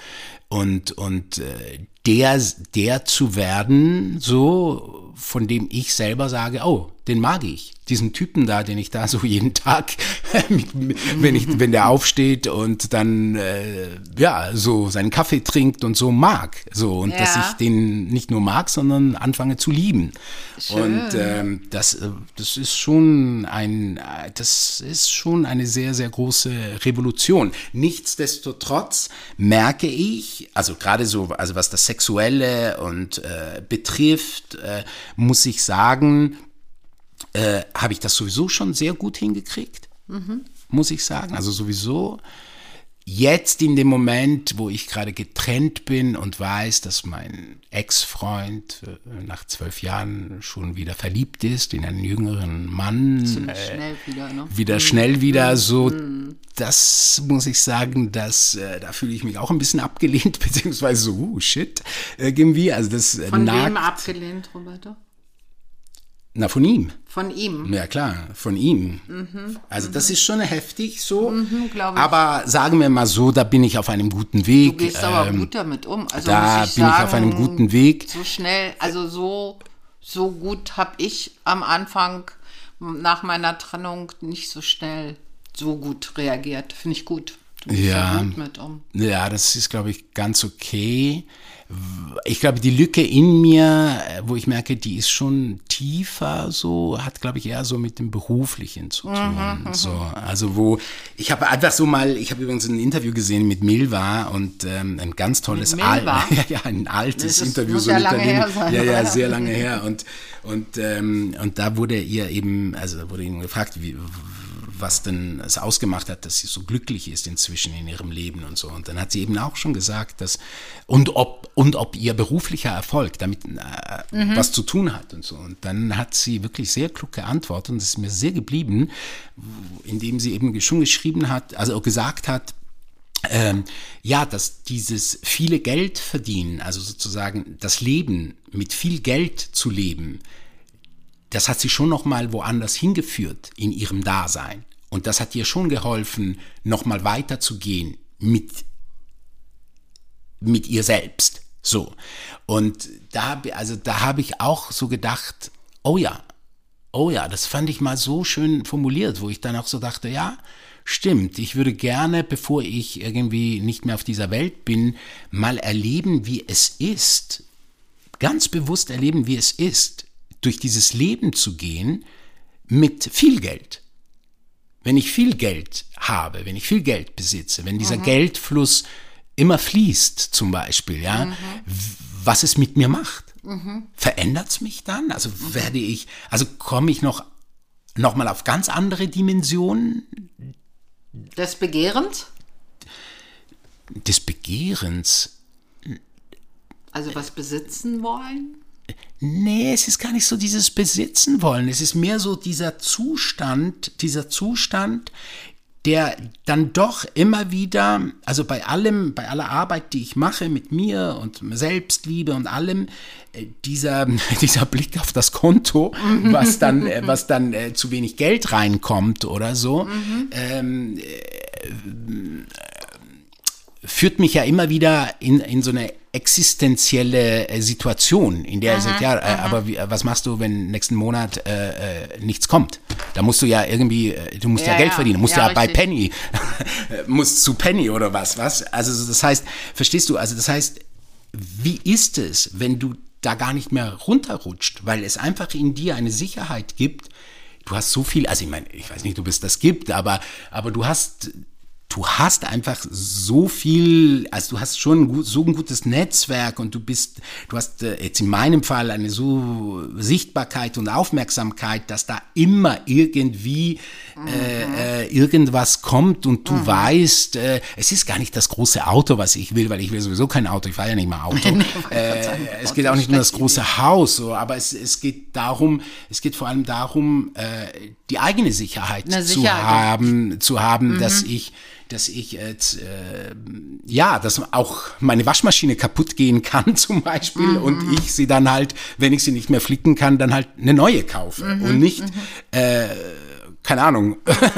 Und und äh, der, der zu werden, so, von dem ich selber sage, oh, den mag ich. Diesen Typen da, den ich da so jeden Tag, wenn ich, wenn der aufsteht und dann, äh, ja, so seinen Kaffee trinkt und so mag. So, und Ja. dass ich den nicht nur mag, sondern anfange zu lieben. Schön. Und ähm, das, äh, das ist schon ein, das ist schon eine sehr, sehr große Revolution. Nichtsdestotrotz merke ich, also gerade so, also was das Sexuelle und äh, betrifft, äh, muss ich sagen, äh, habe ich das sowieso schon sehr gut hingekriegt, muss ich sagen. Also sowieso jetzt in dem Moment, wo ich gerade getrennt bin und weiß, dass mein Ex-Freund äh, nach zwölf Jahren schon wieder verliebt ist in einen jüngeren Mann, Ziemlich schnell wieder, ne? wieder schnell wieder so, das muss ich sagen, dass äh, da fühle ich mich auch ein bisschen abgelehnt, beziehungsweise so, uh, shit, irgendwie, also das äh, Von nagt, wem abgelehnt, Roberto? Na von ihm. Von ihm. Ja, klar, von ihm. Also das ist schon heftig so. Mhm, ich. aber sagen wir mal so, da bin ich auf einem guten Weg. Du gehst aber Ähm, gut damit um. Also da muss ich bin ich sagen, auf einem guten Weg. So schnell, also so, so gut habe ich am Anfang nach meiner Trennung nicht so schnell so gut reagiert. Finde ich gut. Du Ja. gut mit um. Ja, das ist, glaube ich, ganz okay. Ich glaube, die Lücke in mir, äh, wo ich merke, die ist schon tiefer, so hat, glaube ich, eher so mit dem Beruflichen zu tun. so, also wo ich habe einfach so mal, ich habe übrigens ein Interview gesehen mit Milva und ähm, ein ganz tolles Al ja, ja, ein altes Das Interview so ja mit lange her sein, Ja, ja, sehr lange her und und ähm, und da wurde ihr eben, also da wurde ihnen gefragt, wie was denn es ausgemacht hat, dass sie so glücklich ist inzwischen in ihrem Leben und so. Und dann hat sie eben auch schon gesagt, dass und ob und ob ihr beruflicher Erfolg damit äh, was zu tun hat und so. Und dann hat sie wirklich sehr klug geantwortet und es ist mir sehr geblieben, indem sie eben schon geschrieben hat, also gesagt hat, ähm, ja, dass dieses viele Geld verdienen, also sozusagen das Leben mit viel Geld zu leben, das hat sie schon noch mal woanders hingeführt in ihrem Dasein. Und das hat ihr schon geholfen, noch mal weiterzugehen mit mit ihr selbst. So. Und da, also da habe ich auch so gedacht, oh ja, oh ja, das fand ich mal so schön formuliert, wo ich dann auch so dachte, ja, stimmt, ich würde gerne, bevor ich irgendwie nicht mehr auf dieser Welt bin, mal erleben, wie es ist, ganz bewusst erleben, wie es ist, durch dieses Leben zu gehen mit viel Geld. Wenn ich viel Geld habe, wenn ich viel Geld besitze, wenn dieser Geldfluss immer fließt, zum Beispiel, ja, w- was es mit mir macht. Verändert es mich dann? Also werde ich, also komme ich noch, noch mal auf ganz andere Dimensionen Des Begehrens? des Begehrens? Also was besitzen wollen? Nee, es ist gar nicht so dieses Besitzen wollen. Es ist mehr so dieser Zustand, dieser Zustand, der dann doch immer wieder, also bei allem, bei aller Arbeit, die ich mache mit mir und Selbstliebe und allem, äh, dieser, dieser Blick auf das Konto, was dann, äh, was dann äh, zu wenig Geld reinkommt oder so, ähm, führt mich ja immer wieder in, in so eine existenzielle äh, Situation, in der er sagt, ja, äh, aber wie, äh, was machst du, wenn nächsten Monat äh, nichts kommt? Da musst du ja irgendwie, du musst ja, Ja, Geld ja. verdienen, musst Ja, ja, bei. Penny, musst zu Penny oder was, was? Also das heißt, verstehst du, also das heißt, wie ist es, wenn du da gar nicht mehr runterrutscht, weil es einfach in dir eine Sicherheit gibt, du hast so viel, also ich meine, ich weiß nicht, ob es das gibt, aber, aber du hast, du hast einfach so viel, also du hast schon ein gut, so ein gutes Netzwerk und du bist, du hast äh, jetzt in meinem Fall eine so Sichtbarkeit und Aufmerksamkeit, dass da immer irgendwie äh, äh, irgendwas kommt und du weißt, äh, es ist gar nicht das große Auto, was ich will, weil ich will sowieso kein Auto, ich fahre ja nicht mal Auto. äh, es geht auch nicht um das große Haus, so, aber es, es geht darum, es geht vor allem darum, äh, die eigene Sicherheit, Eine zu Sicherheit. haben, zu haben, dass ich dass ich jetzt, äh, ja, dass auch meine Waschmaschine kaputt gehen kann zum Beispiel und ich sie dann halt, wenn ich sie nicht mehr flicken kann, dann halt eine neue kaufe und nicht, äh, keine Ahnung,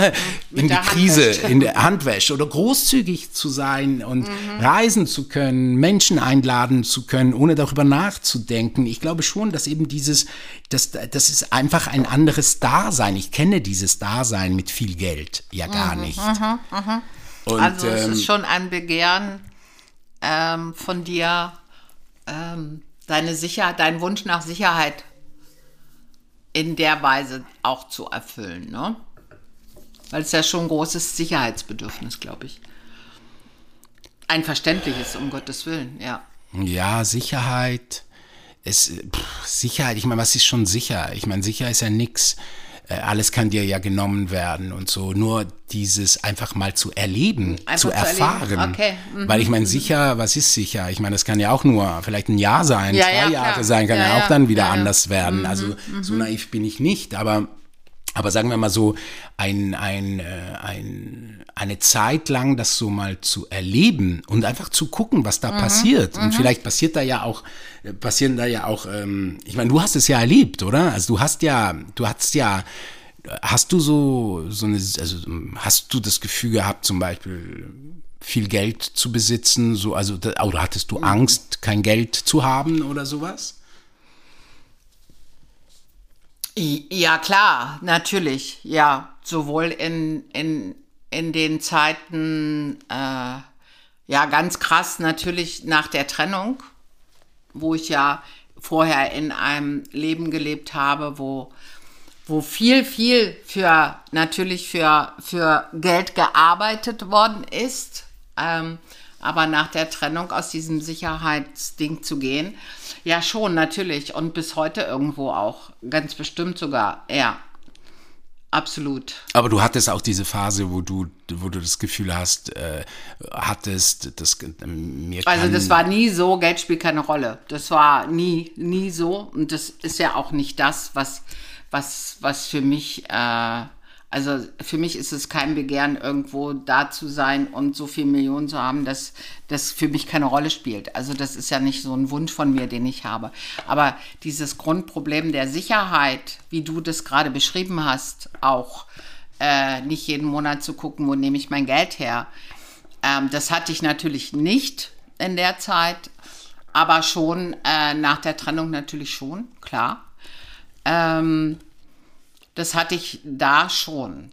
in die Krise, in der Handwäsche oder großzügig zu sein und mhm. reisen zu können, Menschen einladen zu können, ohne darüber nachzudenken. Ich glaube schon, dass eben dieses, das, das ist einfach ein anderes Dasein. Ich kenne dieses Dasein mit viel Geld ja gar mhm. nicht. Mhm. mhm. Und, also es ähm, ist schon ein Begehren ähm, von dir, ähm, deine Sicherheit, dein Wunsch nach Sicherheit in der Weise auch zu erfüllen, ne? Weil es ja schon ein großes Sicherheitsbedürfnis, glaube ich. Ein verständliches, um Gottes Willen, ja. Ja, Sicherheit. Es, pff, Sicherheit, ich meine, was ist schon sicher? Ich meine, sicher ist ja nichts. Äh, alles kann dir ja genommen werden und so. Nur dieses einfach mal zu erleben, einfach zu, zu erfahren. Okay. Mhm. Weil ich meine, sicher, was ist sicher? Ich meine, das kann ja auch nur vielleicht ein Jahr sein, ja, zwei ja, Jahre sein, kann ja, auch dann wieder anders werden. Mhm. Also mhm. so naiv bin ich nicht, aber aber sagen wir mal so, ein, ein, äh, ein, eine Zeit lang das so mal zu erleben und einfach zu gucken, was da mhm, passiert. Und mhm. vielleicht passiert da ja auch, passieren da ja auch, ähm, ich meine, du hast es ja erlebt, oder? Also du hast ja, du hast ja, hast du so, so eine, also hast du das Gefühl gehabt, zum Beispiel viel Geld zu besitzen, so, also, oder hattest du Angst, kein Geld zu haben oder sowas? Ja, klar, natürlich. Ja, sowohl in, in, in den Zeiten, äh, ja, ganz krass natürlich nach der Trennung, wo ich ja vorher in einem Leben gelebt habe, wo, wo viel, viel für, natürlich für, für Geld gearbeitet worden ist. Ähm, aber nach der Trennung aus diesem Sicherheitsding zu gehen, ja schon, natürlich. Und bis heute irgendwo auch. Ganz bestimmt sogar, ja. Absolut. Aber du hattest auch diese Phase, wo du, wo du das Gefühl hast, äh, hattest, das äh, mir Also das war nie so, Geld spielt keine Rolle. Das war nie, nie so. Und das ist ja auch nicht das, was, was, was für mich äh, also für mich ist es kein Begehren, irgendwo da zu sein und so viel Millionen zu haben, dass das für mich keine Rolle spielt. Also das ist ja nicht so ein Wunsch von mir, den ich habe. Aber dieses Grundproblem der Sicherheit, wie du das gerade beschrieben hast, auch äh, nicht jeden Monat zu gucken, wo nehme ich mein Geld her, ähm, das hatte ich natürlich nicht in der Zeit, aber schon äh, nach der Trennung natürlich schon, klar. Ähm, das hatte ich da schon.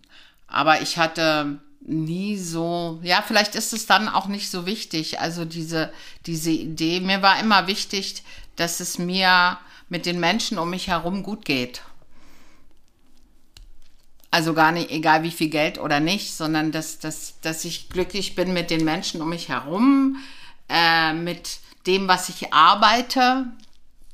Aber ich hatte nie so, ja, vielleicht ist es dann auch nicht so wichtig. Also diese, diese Idee, mir war immer wichtig, dass es mir mit den Menschen um mich herum gut geht. Also gar nicht, egal wie viel Geld oder nicht, sondern dass, dass, dass ich glücklich bin mit den Menschen um mich herum, äh, mit dem, was ich arbeite,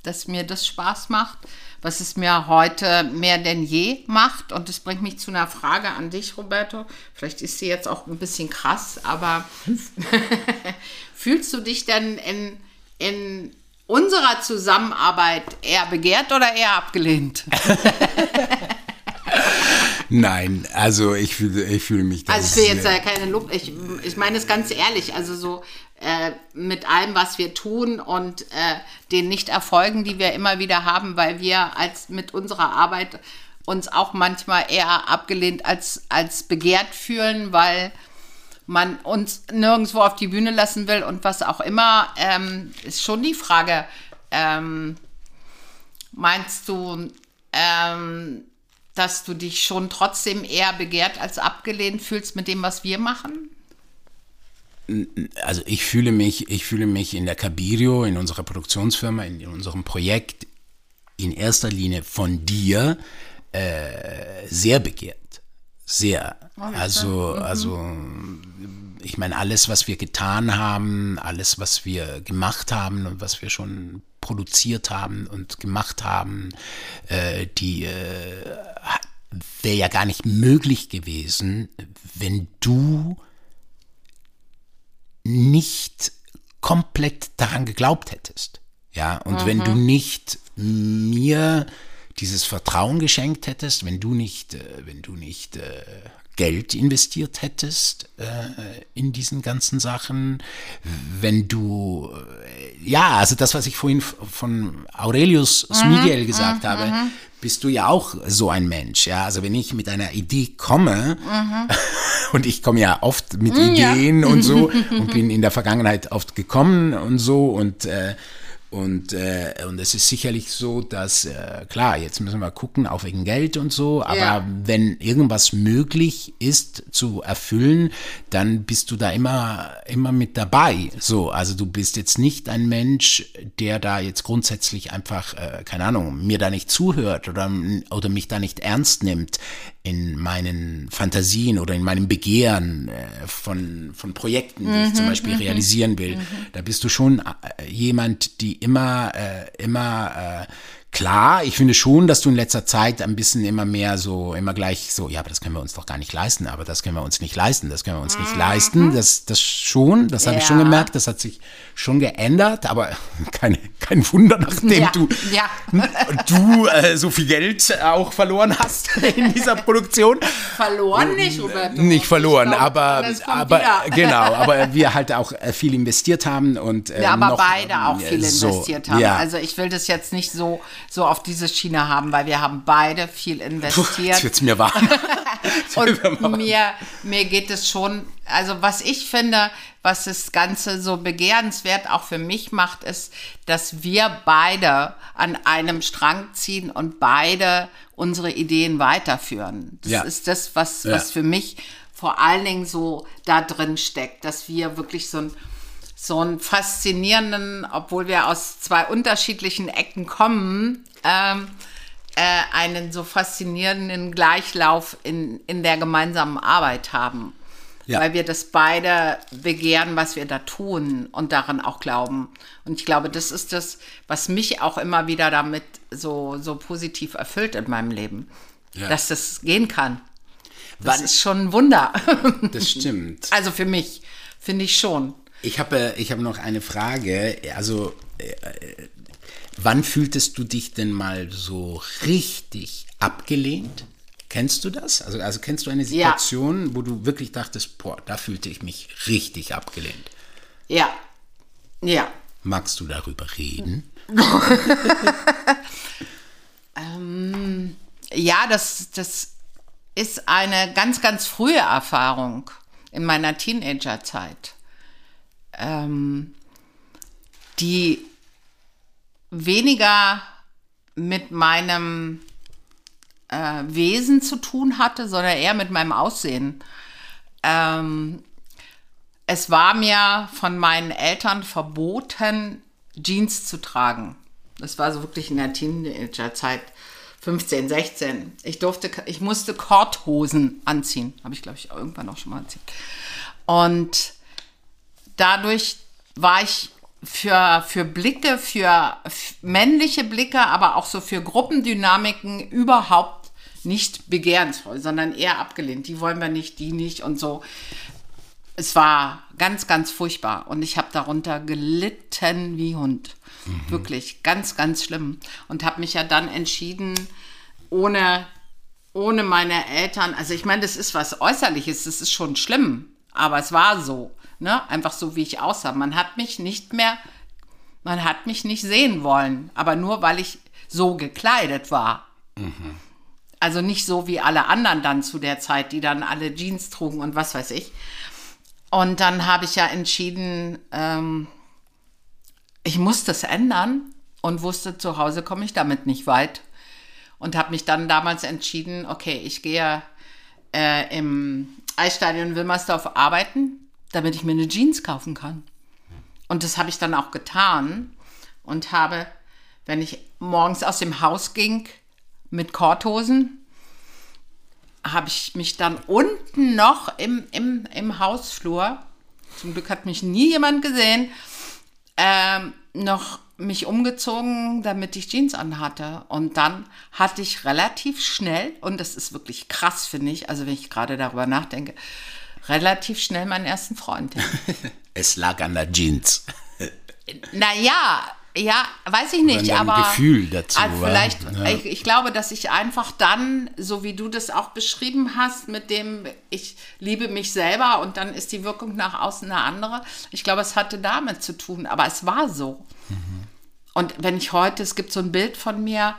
dass mir das Spaß macht was es mir heute mehr denn je macht. Und das bringt mich zu einer Frage an dich, Roberto. Vielleicht ist sie jetzt auch ein bisschen krass, aber fühlst du dich denn in, in unserer Zusammenarbeit eher begehrt oder eher abgelehnt? Nein, also ich fühle, ich fühle mich. Also ich will jetzt ja keine Lob. Ich, ich meine es ganz ehrlich. Also so äh, mit allem, was wir tun und äh, den Nicht-Erfolgen, die wir immer wieder haben, weil wir als mit unserer Arbeit uns auch manchmal eher abgelehnt als, als begehrt fühlen, weil man uns nirgendwo auf die Bühne lassen will und was auch immer, ähm, ist schon die Frage, ähm, meinst du, ähm, dass du dich schon trotzdem eher begehrt als abgelehnt fühlst mit dem, was wir machen? Also ich fühle mich, ich fühle mich in der Cabirio, in unserer Produktionsfirma, in, in unserem Projekt in erster Linie von dir äh, sehr begehrt. Sehr. Oh, also, mhm. also ich meine, alles, was wir getan haben, alles, was wir gemacht haben und was wir schon produziert haben und gemacht haben, äh, die äh, wäre ja gar nicht möglich gewesen, wenn du nicht komplett daran geglaubt hättest. Ja, und mhm. wenn du mhm. nicht mir dieses Vertrauen geschenkt hättest, wenn du nicht, äh, wenn du nicht, äh, Geld investiert hättest äh, in diesen ganzen Sachen, wenn du, äh, ja, also das, was ich vorhin von Aurelius mhm, Smigel gesagt mhm, habe, mhm. bist du ja auch so ein Mensch, ja, also wenn ich mit einer Idee komme, mhm. und ich komme ja oft mit mhm, Ideen ja. und so und bin in der Vergangenheit oft gekommen und so und äh, und, äh, und es ist sicherlich so, dass, äh, klar, jetzt müssen wir gucken, auch wegen Geld und so, aber ja. wenn irgendwas möglich ist zu erfüllen, dann bist du da immer, immer mit dabei. So, also du bist jetzt nicht ein Mensch, der da jetzt grundsätzlich einfach, äh, keine Ahnung, mir da nicht zuhört oder, oder mich da nicht ernst nimmt in meinen Fantasien oder in meinem Begehren äh, von, von Projekten, die mhm, ich zum Beispiel mhm, realisieren will. Mhm. Da bist du schon äh, jemand, die immer, äh, immer äh, Klar, ich finde schon, dass du in letzter Zeit ein bisschen immer mehr so, immer gleich so, ja, aber das können wir uns doch gar nicht leisten, aber das können wir uns nicht leisten, das können wir uns nicht mhm. leisten. Das, das schon, das habe ja. ich schon gemerkt, das hat sich schon geändert, aber keine, kein Wunder, nachdem ja. du, ja. du äh, so viel Geld auch verloren hast in dieser Produktion. Verloren nicht, Roberto. Nicht verloren, glaub, aber, aber genau, aber wir halt auch äh, viel investiert haben und äh, ja, aber noch, beide auch viel so, investiert haben. Also ich will das jetzt nicht so so auf diese Schiene haben, weil wir haben beide viel investiert. Puh, jetzt mir warm. und mir, mir geht es schon, also was ich finde, was das Ganze so begehrenswert auch für mich macht, ist, dass wir beide an einem Strang ziehen und beide unsere Ideen weiterführen. Das ja. ist das, was, ja. was für mich vor allen Dingen so da drin steckt, dass wir wirklich so ein so einen faszinierenden, obwohl wir aus zwei unterschiedlichen Ecken kommen, ähm, äh, einen so faszinierenden Gleichlauf in, in der gemeinsamen Arbeit haben. Ja. Weil wir das beide begehren, was wir da tun und daran auch glauben. Und ich glaube, das ist das, was mich auch immer wieder damit so, so positiv erfüllt in meinem Leben. Ja. Dass das gehen kann. Das Wann? ist schon ein Wunder. Das stimmt. Also für mich, finde ich schon. Ich habe ich hab noch eine Frage. Also, äh, wann fühltest du dich denn mal so richtig abgelehnt? Kennst du das? Also, also kennst du eine Situation, ja. wo du wirklich dachtest, boah, da fühlte ich mich richtig abgelehnt? Ja. Ja. Magst du darüber reden? ähm, ja, das, das ist eine ganz, ganz frühe Erfahrung in meiner Teenagerzeit ähm, die weniger mit meinem äh, Wesen zu tun hatte, sondern eher mit meinem Aussehen. Ähm, es war mir von meinen Eltern verboten, Jeans zu tragen. Das war so wirklich in der Teenagerzeit, 15, 16. Ich durfte, ich musste Korthosen anziehen. Habe ich, glaube ich, irgendwann auch schon mal erzählt. Und dadurch war ich für, für Blicke, für männliche Blicke, aber auch so für Gruppendynamiken überhaupt nicht begehrensvoll, sondern eher abgelehnt. Die wollen wir nicht, die nicht und so. Es war ganz, ganz furchtbar und ich habe darunter gelitten wie Hund. Mhm. Wirklich ganz, ganz schlimm. Und habe mich ja dann entschieden, ohne, ohne meine Eltern, also ich meine, das ist was Äußerliches, das ist schon schlimm, aber es war so. Ne? Einfach so, wie ich aussah. Man hat mich nicht mehr, man hat mich nicht sehen wollen, aber nur weil ich so gekleidet war. Mhm. Also nicht so wie alle anderen dann zu der Zeit, die dann alle Jeans trugen und was weiß ich. Und dann habe ich ja entschieden, ähm, ich muss das ändern und wusste, zu Hause komme ich damit nicht weit. Und habe mich dann damals entschieden, okay, ich gehe äh, im Eisstadion Wilmersdorf arbeiten damit ich mir eine Jeans kaufen kann. Und das habe ich dann auch getan und habe, wenn ich morgens aus dem Haus ging mit Korthosen, habe ich mich dann unten noch im, im, im Hausflur, zum Glück hat mich nie jemand gesehen, ähm, noch mich umgezogen, damit ich Jeans anhatte. Und dann hatte ich relativ schnell, und das ist wirklich krass, finde ich, also wenn ich gerade darüber nachdenke, relativ schnell meinen ersten Freund. es lag an der Jeans. naja, Ja, weiß ich nicht, Oder ein aber Gefühl dazu, also vielleicht. Ja. Ich, ich glaube, dass ich einfach dann, so wie du das auch beschrieben hast, mit dem ich liebe mich selber und dann ist die Wirkung nach außen eine andere. Ich glaube, es hatte damit zu tun, aber es war so. Und wenn ich heute, es gibt so ein Bild von mir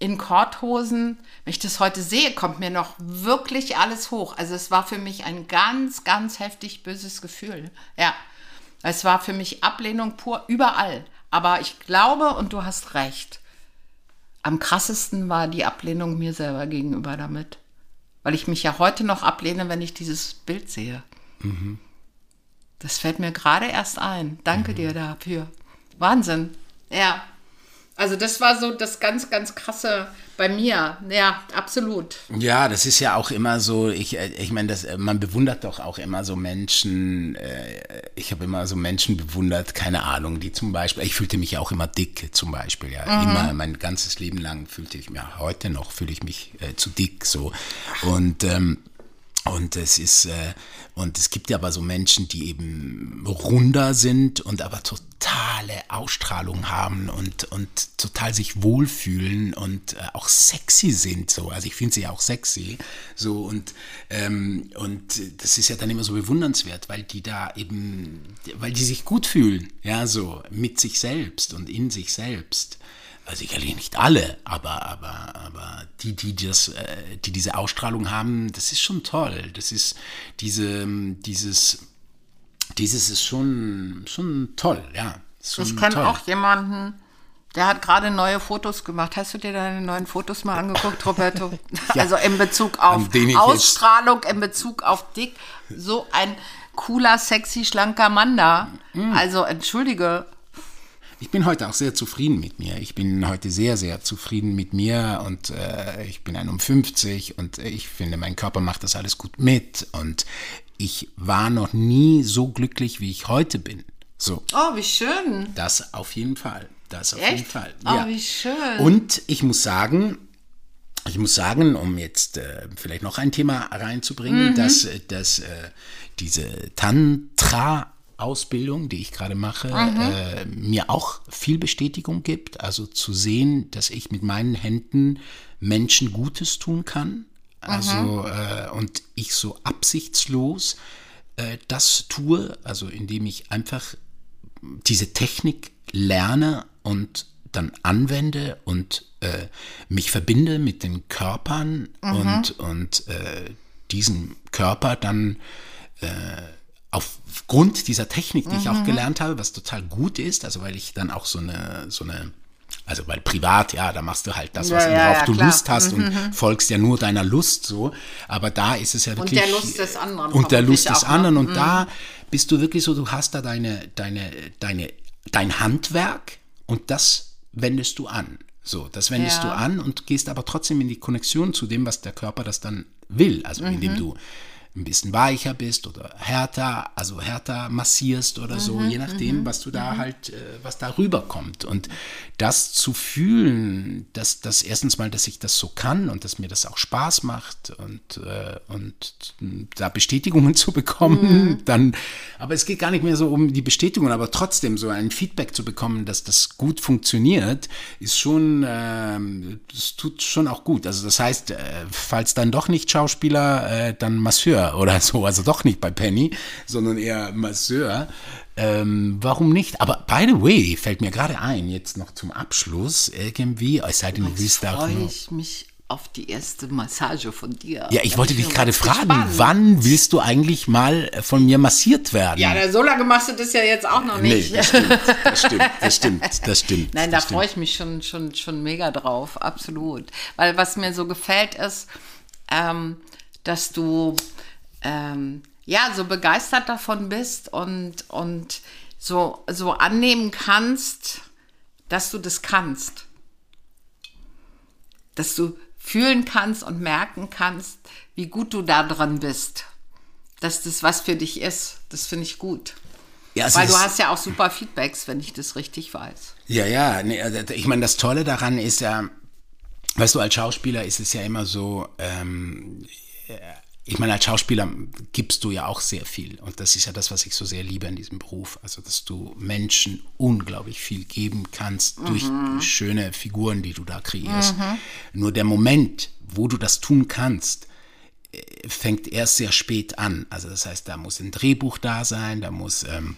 in Korthosen, wenn ich das heute sehe, kommt mir noch wirklich alles hoch. Also es war für mich ein ganz, ganz heftig böses Gefühl. Ja, es war für mich Ablehnung pur überall. Aber ich glaube, und du hast recht, am krassesten war die Ablehnung mir selber gegenüber damit. Weil ich mich ja heute noch ablehne, wenn ich dieses Bild sehe. Das fällt mir gerade erst ein. Danke dir dafür. Wahnsinn. Ja. Also das war so das ganz, ganz krasse bei mir. Ja, absolut. Ja, das ist ja auch immer so, ich, äh, ich meine, das, äh, man bewundert doch auch immer so Menschen, äh, ich habe immer so Menschen bewundert, keine Ahnung, die zum Beispiel, ich fühlte mich ja auch immer dick zum Beispiel, ja, immer, mein ganzes Leben lang fühlte ich mich, heute noch fühle ich mich äh, zu dick, so, und, ähm, und es ist, äh, und es gibt ja aber so Menschen, die eben runder sind und aber totale Ausstrahlung haben und, und total sich wohlfühlen und äh, auch sexy sind. So. Also ich finde sie ja auch sexy. So und, ähm, und das ist ja dann immer so bewundernswert, weil die da eben, weil die sich gut fühlen, ja, so mit sich selbst und in sich selbst. Also sicherlich nicht alle, aber, aber, aber die, die, das, äh, die diese Ausstrahlung haben, das ist schon toll. Das ist diese, dieses, dieses ist schon, schon toll, ja. Schon Ich kenne auch jemanden, der hat gerade neue Fotos gemacht. Hast du dir deine neuen Fotos mal angeguckt, Roberto? Ja. Also in Bezug auf Ausstrahlung, in Bezug auf dick. So ein cooler, sexy, schlanker Mann da. Mm. Also entschuldige. Ich bin heute auch sehr zufrieden mit mir. Ich bin heute sehr, sehr zufrieden mit mir und äh, ich bin 51 und ich finde, mein Körper macht das alles gut mit und ich war noch nie so glücklich, wie ich heute bin. So, Oh, wie schön. das auf jeden Fall. Das auf Echt? jeden Fall. Oh, wie schön. Und ich muss sagen, ich muss sagen, um jetzt äh, vielleicht noch ein Thema reinzubringen, dass, äh, dass äh, diese Tantra-Ausbildung, die ich gerade mache, äh, mir auch viel Bestätigung gibt. Also zu sehen, dass ich mit meinen Händen Menschen Gutes tun kann. Also äh, und ich so absichtslos äh, das tue, also indem ich einfach diese Technik lerne und dann anwende und äh, mich verbinde mit den Körpern und, und äh, diesen Körper dann äh, aufgrund dieser Technik, die ich auch gelernt habe, was total gut ist, also weil ich dann auch so eine, so eine also weil privat, ja, da machst du halt das, was Ja, ja, worauf ja, du klar. Lust hast und folgst ja nur deiner Lust so. Aber da ist es ja wirklich. der Lust des anderen Und der Lust des ne? anderen. Und da bist du wirklich so, du hast da deine, deine, deine, dein Handwerk und das wendest du an. So, das wendest du an und gehst aber trotzdem in die Konnexion zu dem, was der Körper das dann will. Also Mhm. indem du ein bisschen weicher bist oder härter, also härter massierst oder Mhm, so, je nachdem, was du da halt, äh, was da rüberkommt. Und das zu fühlen, dass das erstens mal, dass ich das so kann und dass mir das auch Spaß macht und, äh, und da Bestätigungen zu bekommen, Mhm. dann, aber es geht gar nicht mehr so um die Bestätigung, aber trotzdem so ein Feedback zu bekommen, dass das gut funktioniert, ist schon, ähm, das tut schon auch gut. Also das heißt, äh, falls dann doch nicht Schauspieler, äh, dann Masseur oder so, also doch nicht bei Penny, sondern eher Masseur. Ähm, warum nicht? Aber by the way, fällt mir gerade ein, jetzt noch zum Abschluss, irgendwie, es sei denn, du willst da freue ich mich auf die erste Massage von dir. Ja, ich Da wollte dich gerade fragen, gespannt. wann willst du eigentlich mal von mir massiert werden? Ja, so lange machst du das ja jetzt auch noch nee, nicht. das stimmt, das stimmt, das stimmt, das stimmt. Nein, da das freue stimmt. ich mich schon, schon, schon mega drauf, absolut. Weil was mir so gefällt ist, ähm, dass du ähm, ja so begeistert davon bist und, und so, so annehmen kannst, dass du das kannst. Dass du fühlen kannst und merken kannst, wie gut du da dran bist. Dass das was für dich ist. Das finde ich gut. Ja, es Weil du hast ja auch super Feedbacks, wenn ich das richtig weiß. Ja, ja, nee, also ich meine, das Tolle daran ist ja, weißt du, als Schauspieler ist es ja immer so, ähm, ich meine, als Schauspieler gibst du ja auch sehr viel. Und das ist ja das, was ich so sehr liebe in diesem Beruf. Also, dass du Menschen unglaublich viel geben kannst mhm. durch schöne Figuren, die du da kreierst. Mhm. Nur der Moment, wo du das tun kannst, äh, fängt erst sehr spät an. Also, das heißt, da muss ein Drehbuch da sein, da muss. Ähm,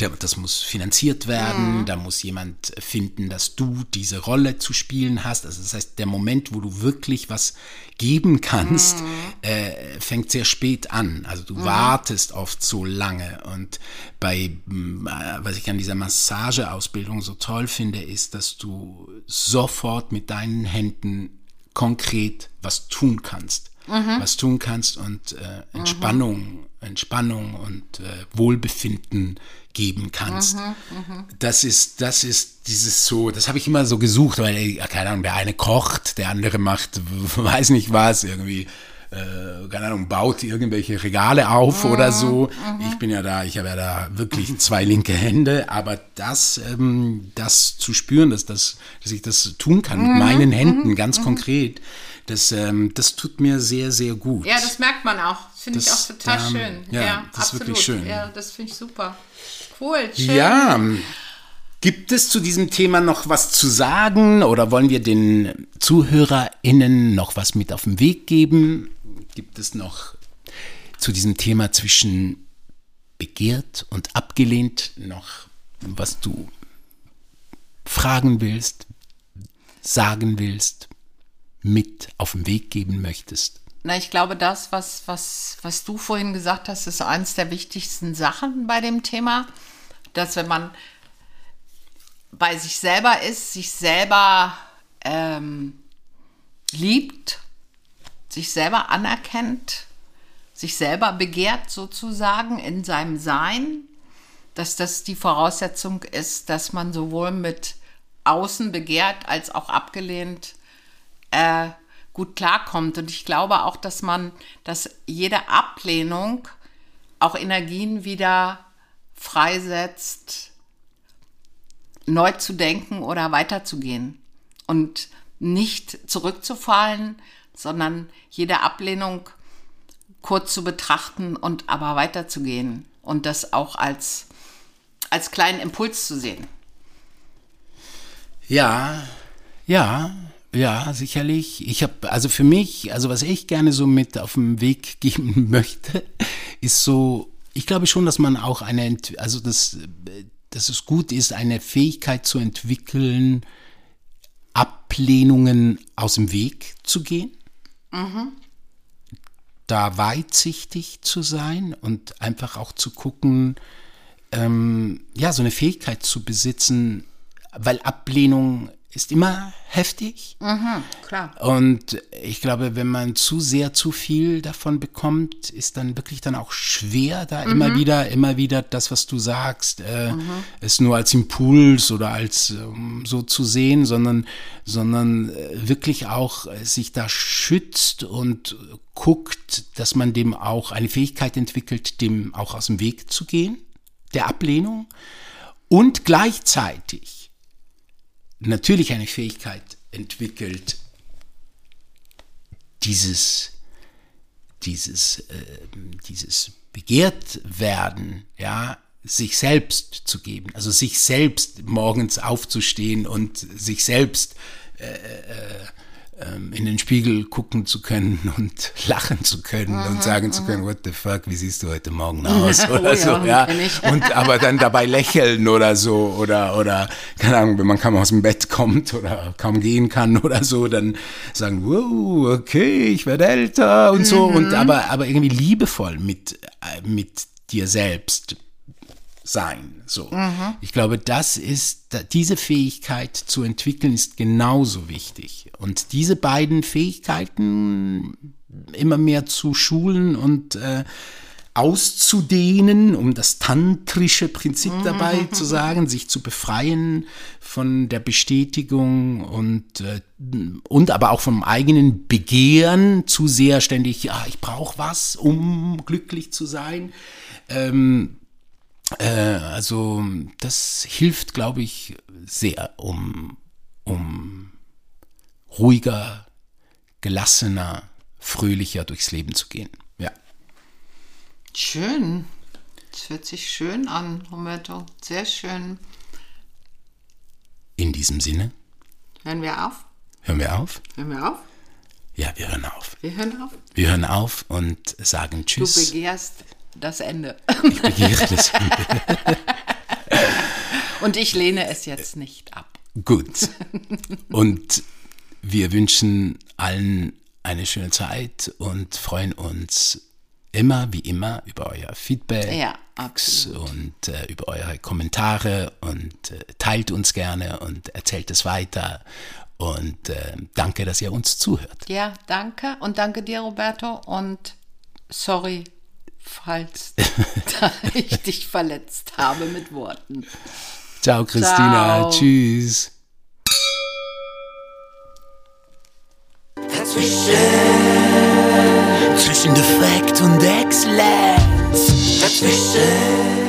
das muss finanziert werden, mhm. da muss jemand finden, dass du diese Rolle zu spielen hast. Also das heißt, der Moment, wo du wirklich was geben kannst, mhm. äh, fängt sehr spät an. Also du mhm. wartest oft so lange. Und bei, äh, was ich an dieser Massageausbildung so toll finde, ist, dass du sofort mit deinen Händen konkret was tun kannst mhm. was tun kannst und äh, Entspannung, mhm. Entspannung und äh, Wohlbefinden geben kannst. Mhm, mh. Das ist, das ist dieses so, das habe ich immer so gesucht, weil, keine Ahnung, der eine kocht, der andere macht, weiß nicht was, irgendwie äh, keine Ahnung, baut irgendwelche Regale auf mhm, oder so. Mhm. Ich bin ja da, ich habe ja da wirklich zwei linke Hände, aber das, ähm, das zu spüren, dass, das, dass ich das tun kann mit mhm, meinen Händen, mhm, ganz mhm. konkret, das, ähm, das tut mir sehr, sehr gut. Ja, das merkt man auch. Finde ich auch total ähm, schön. Ja, ja das absolut. ist wirklich schön. Ja, das finde ich super. Cool, schön. Ja, Gibt es zu diesem Thema noch was zu sagen oder wollen wir den ZuhörerInnen noch was mit auf den Weg geben? Gibt es noch zu diesem Thema zwischen begehrt und abgelehnt noch was du fragen willst, sagen willst, mit auf den Weg geben möchtest? Na, ich glaube, das, was, was, was du vorhin gesagt hast, ist eines der wichtigsten Sachen bei dem Thema, dass wenn man bei sich selber ist, sich selber ähm, liebt, sich selber anerkennt, sich selber begehrt sozusagen in seinem Sein, dass das die Voraussetzung ist, dass man sowohl mit außen begehrt als auch abgelehnt äh, gut klarkommt. Und ich glaube auch, dass man, dass jede Ablehnung auch Energien wieder freisetzt, neu zu denken oder weiterzugehen und nicht zurückzufallen, sondern jede Ablehnung kurz zu betrachten und aber weiterzugehen und das auch als, als kleinen Impuls zu sehen. Ja, ja, ja, sicherlich. Ich habe, also für mich, also was ich gerne so mit auf den Weg geben möchte, ist so, ich glaube schon, dass man auch eine, also das, dass es gut ist, eine Fähigkeit zu entwickeln, Ablehnungen aus dem Weg zu gehen. Mhm. Da weitsichtig zu sein und einfach auch zu gucken, ähm, ja, so eine Fähigkeit zu besitzen, weil Ablehnung ist immer heftig. Mhm, klar. Und ich glaube, wenn man zu sehr zu viel davon bekommt, ist dann wirklich dann auch schwer, da mhm. immer wieder, immer wieder das, was du sagst, äh, mhm. es nur als Impuls oder als ähm, so zu sehen, sondern, sondern äh, wirklich auch äh, sich da schützt und guckt, dass man dem auch eine Fähigkeit entwickelt, dem auch aus dem Weg zu gehen, der Ablehnung und gleichzeitig natürlich eine Fähigkeit entwickelt, dieses, dieses, äh, dieses begehrt werden, ja, sich selbst zu geben, also sich selbst morgens aufzustehen und sich selbst äh, äh, in den Spiegel gucken zu können und lachen zu können aha, und sagen aha. zu können, what the fuck, wie siehst du heute Morgen aus oder oh, so, ja. ja. Und aber dann dabei lächeln oder so oder oder keine Ahnung, wenn man kaum aus dem Bett kommt oder kaum gehen kann oder so, dann sagen, wow, okay, ich werde älter und so mhm. und aber aber irgendwie liebevoll mit äh, mit dir selbst sein. So. Mhm. Ich glaube, das ist, diese Fähigkeit zu entwickeln ist genauso wichtig. Und diese beiden Fähigkeiten immer mehr zu schulen und äh, auszudehnen, um das tantrische Prinzip mhm. dabei zu sagen, sich zu befreien von der Bestätigung und, äh, und aber auch vom eigenen Begehren, zu sehr ständig, ja, ich brauche was, um glücklich zu sein. Ähm, äh, also das hilft, glaube ich, sehr, um, um ruhiger, gelassener, fröhlicher durchs Leben zu gehen. Schön. Das hört sich schön an, Roberto. Sehr schön. In diesem Sinne, Hören wir auf? hören wir auf? Hören wir auf? Ja, wir hören auf. Wir hören auf. Wir hören auf und sagen Du Tschüss. begehrst das Ende. Ich begehre das. Und ich lehne es jetzt nicht ab. Gut. Und wir wünschen allen eine schöne Zeit und freuen uns immer wie immer über euer Feedback Ja, und äh, über eure Kommentare und äh, teilt uns gerne und erzählt es weiter. Und äh, danke, dass ihr uns zuhört. Ja, danke. Und danke dir, Roberto. Und sorry, falls ich dich verletzt habe mit Worten. Ciao, Christina. Ciao. Tschüss. Zwischen Defekt und Exzellenz. Dazwischen.